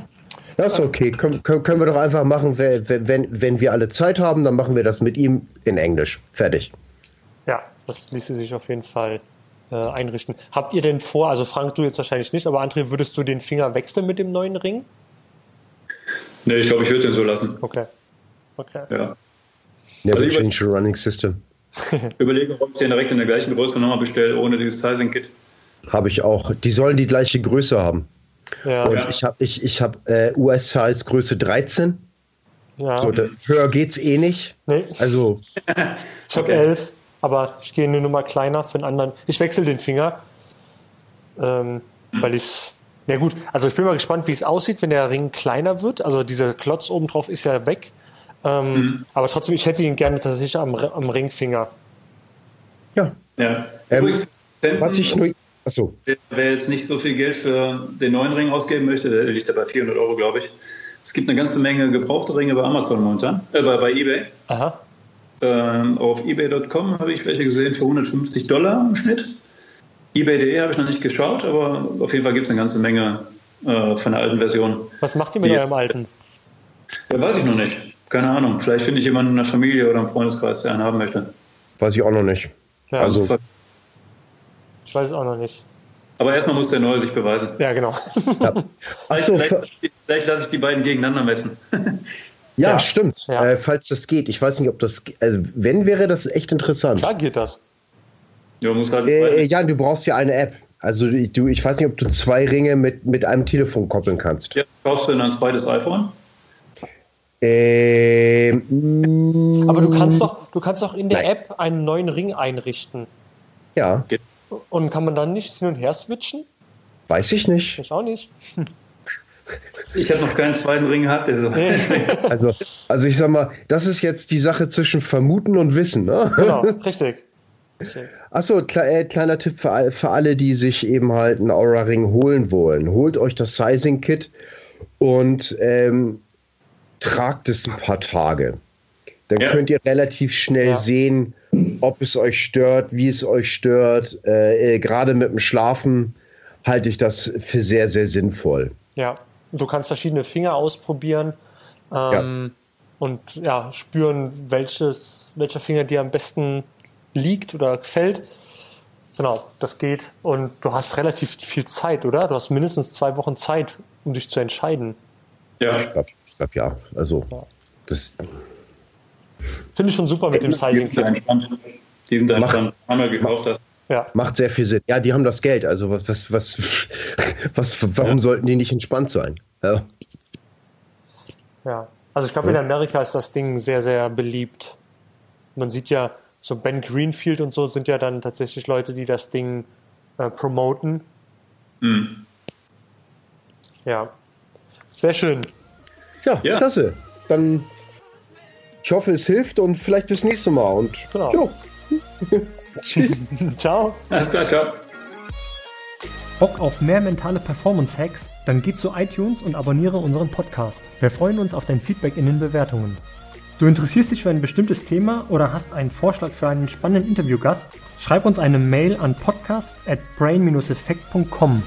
Speaker 3: das ist okay. Können, können wir doch einfach machen, wenn, wenn wir alle Zeit haben, dann machen wir das mit ihm in Englisch. Fertig.
Speaker 1: Das ließe sich auf jeden Fall äh, einrichten. Habt ihr denn vor, also Frank, du jetzt wahrscheinlich nicht, aber André, würdest du den Finger wechseln mit dem neuen Ring?
Speaker 4: Nee, ich glaube, ich würde den so lassen.
Speaker 1: Okay. Okay.
Speaker 4: Ja.
Speaker 3: Never
Speaker 4: Also
Speaker 3: change the running system.
Speaker 4: Überlege, ob ich den direkt in der gleichen Größe nochmal bestelle, ohne dieses Sizing-Kit.
Speaker 3: Habe ich auch. Die sollen die gleiche Größe haben.
Speaker 1: Ja,
Speaker 3: Und
Speaker 4: Ja.
Speaker 3: ich habe ich, ich hab, äh, US-Size Größe 13.
Speaker 1: ja.
Speaker 3: So, da, höher geht's eh nicht.
Speaker 1: nee,
Speaker 3: Also,
Speaker 1: ich habe
Speaker 4: Okay.
Speaker 1: elf, aber ich gehe eine Nummer kleiner für einen anderen. Ich wechsle den Finger, ähm, weil ich Na gut, also ich bin mal gespannt, wie es aussieht, wenn der Ring kleiner wird. Also dieser Klotz oben drauf ist ja weg. Ähm, Aber trotzdem, ich hätte ihn gerne tatsächlich am, am Ringfinger.
Speaker 3: ja.
Speaker 4: Ja.
Speaker 3: Ähm,
Speaker 4: Übrigens,
Speaker 3: Was ich nur. Achso,
Speaker 4: wer, wer jetzt nicht so viel Geld für den neuen Ring ausgeben möchte, der liegt ja bei 400 Euro, glaube ich. Es gibt eine ganze Menge gebrauchte Ringe bei Amazon momentan, äh, bei, bei eBay.
Speaker 1: Aha.
Speaker 4: Ähm, auf ebay.com habe ich welche gesehen für 150 Dollar im Schnitt. ebay.de habe ich noch nicht geschaut, aber auf jeden Fall gibt es eine ganze Menge äh, von der alten Version.
Speaker 1: Was macht ihr mit
Speaker 4: Die-
Speaker 1: eurem alten?
Speaker 4: Ja, weiß ich noch nicht. Keine Ahnung. Vielleicht finde ich jemanden in der Familie oder im Freundeskreis, der einen haben möchte.
Speaker 3: weiß ich auch noch nicht.
Speaker 1: Ja,
Speaker 3: Also-
Speaker 1: ich weiß es auch noch nicht.
Speaker 4: aber erstmal muss der neue sich beweisen.
Speaker 1: Ja, genau.
Speaker 4: Vielleicht,
Speaker 3: Achso,
Speaker 4: vielleicht, vielleicht lasse ich die beiden gegeneinander messen.
Speaker 3: ja,
Speaker 1: Ja.
Speaker 3: stimmt.
Speaker 1: Ja.
Speaker 3: Äh, falls das geht. Ich weiß nicht, ob das. Also, wenn, wäre das echt interessant.
Speaker 1: Klar geht das.
Speaker 4: ja, muss halt
Speaker 3: Äh, Jan, du brauchst ja eine App. Also, du, ich weiß nicht, ob du zwei Ringe mit, mit einem Telefon koppeln kannst.
Speaker 4: Jetzt kaufst du dann ein zweites iPhone.
Speaker 3: Ähm, mm,
Speaker 1: Aber du kannst doch, du kannst doch in der
Speaker 3: Nein.
Speaker 1: App einen neuen Ring einrichten.
Speaker 3: Ja,
Speaker 1: Und kann man dann nicht hin und her switchen?
Speaker 3: weiß ich nicht.
Speaker 1: Ich auch nicht.
Speaker 4: Ich habe noch keinen zweiten Ring gehabt. Der so
Speaker 3: Also, also ich sag mal, das ist jetzt die Sache zwischen Vermuten und Wissen. Ne?
Speaker 1: Genau, richtig. richtig.
Speaker 3: Achso, kle äh, kleiner Tipp für, all, für alle, die sich eben halt einen Aura-Ring holen wollen. Holt euch das Sizing-Kit und ähm, tragt es ein paar Tage. Dann
Speaker 4: Ja.
Speaker 3: könnt ihr relativ schnell
Speaker 1: Ja.
Speaker 3: sehen, ob es euch stört, wie es euch stört. Äh, äh, Gerade mit dem Schlafen halte ich das für sehr, sehr sinnvoll.
Speaker 1: Ja. Du kannst verschiedene Finger ausprobieren ähm, und ja, spüren, welches, welcher Finger dir am besten liegt oder gefällt. Genau, das geht. Und du hast relativ viel Zeit, oder? Du hast mindestens zwei Wochen Zeit, um dich zu entscheiden.
Speaker 4: ja.
Speaker 3: Ich glaube, ich glaub, ja. Also, das
Speaker 1: Finde ich schon super mit dem
Speaker 4: Die sind
Speaker 1: Sizing-Kit.
Speaker 4: entspannt. Die sind entspannt. Einmal gekauft hast.
Speaker 1: Ja,
Speaker 3: macht sehr viel Sinn. Ja, die haben das Geld. Also, was, was, was, was warum sollten die nicht entspannt sein? Ja.
Speaker 1: ja. Also ich glaube, in Amerika ist das Ding sehr, sehr beliebt. Man sieht ja, so Ben Greenfield und so sind ja dann tatsächlich Leute, die das Ding äh, promoten.
Speaker 4: Hm.
Speaker 1: Ja. Sehr schön.
Speaker 3: Ja,
Speaker 4: Ja.
Speaker 3: klasse. Dann ich hoffe, es hilft und vielleicht bis nächste Mal. Und
Speaker 1: Genau.
Speaker 3: jo. Tschüss.
Speaker 1: Ciao.
Speaker 4: Alles klar, ciao.
Speaker 1: Bock auf mehr mentale Performance-Hacks? Dann geh zu iTunes und abonniere unseren Podcast. Wir freuen uns auf dein Feedback in den Bewertungen. Du interessierst dich für ein bestimmtes Thema oder hast einen Vorschlag für einen spannenden Interviewgast? Schreib uns eine Mail an podcast at brain-effekt.com.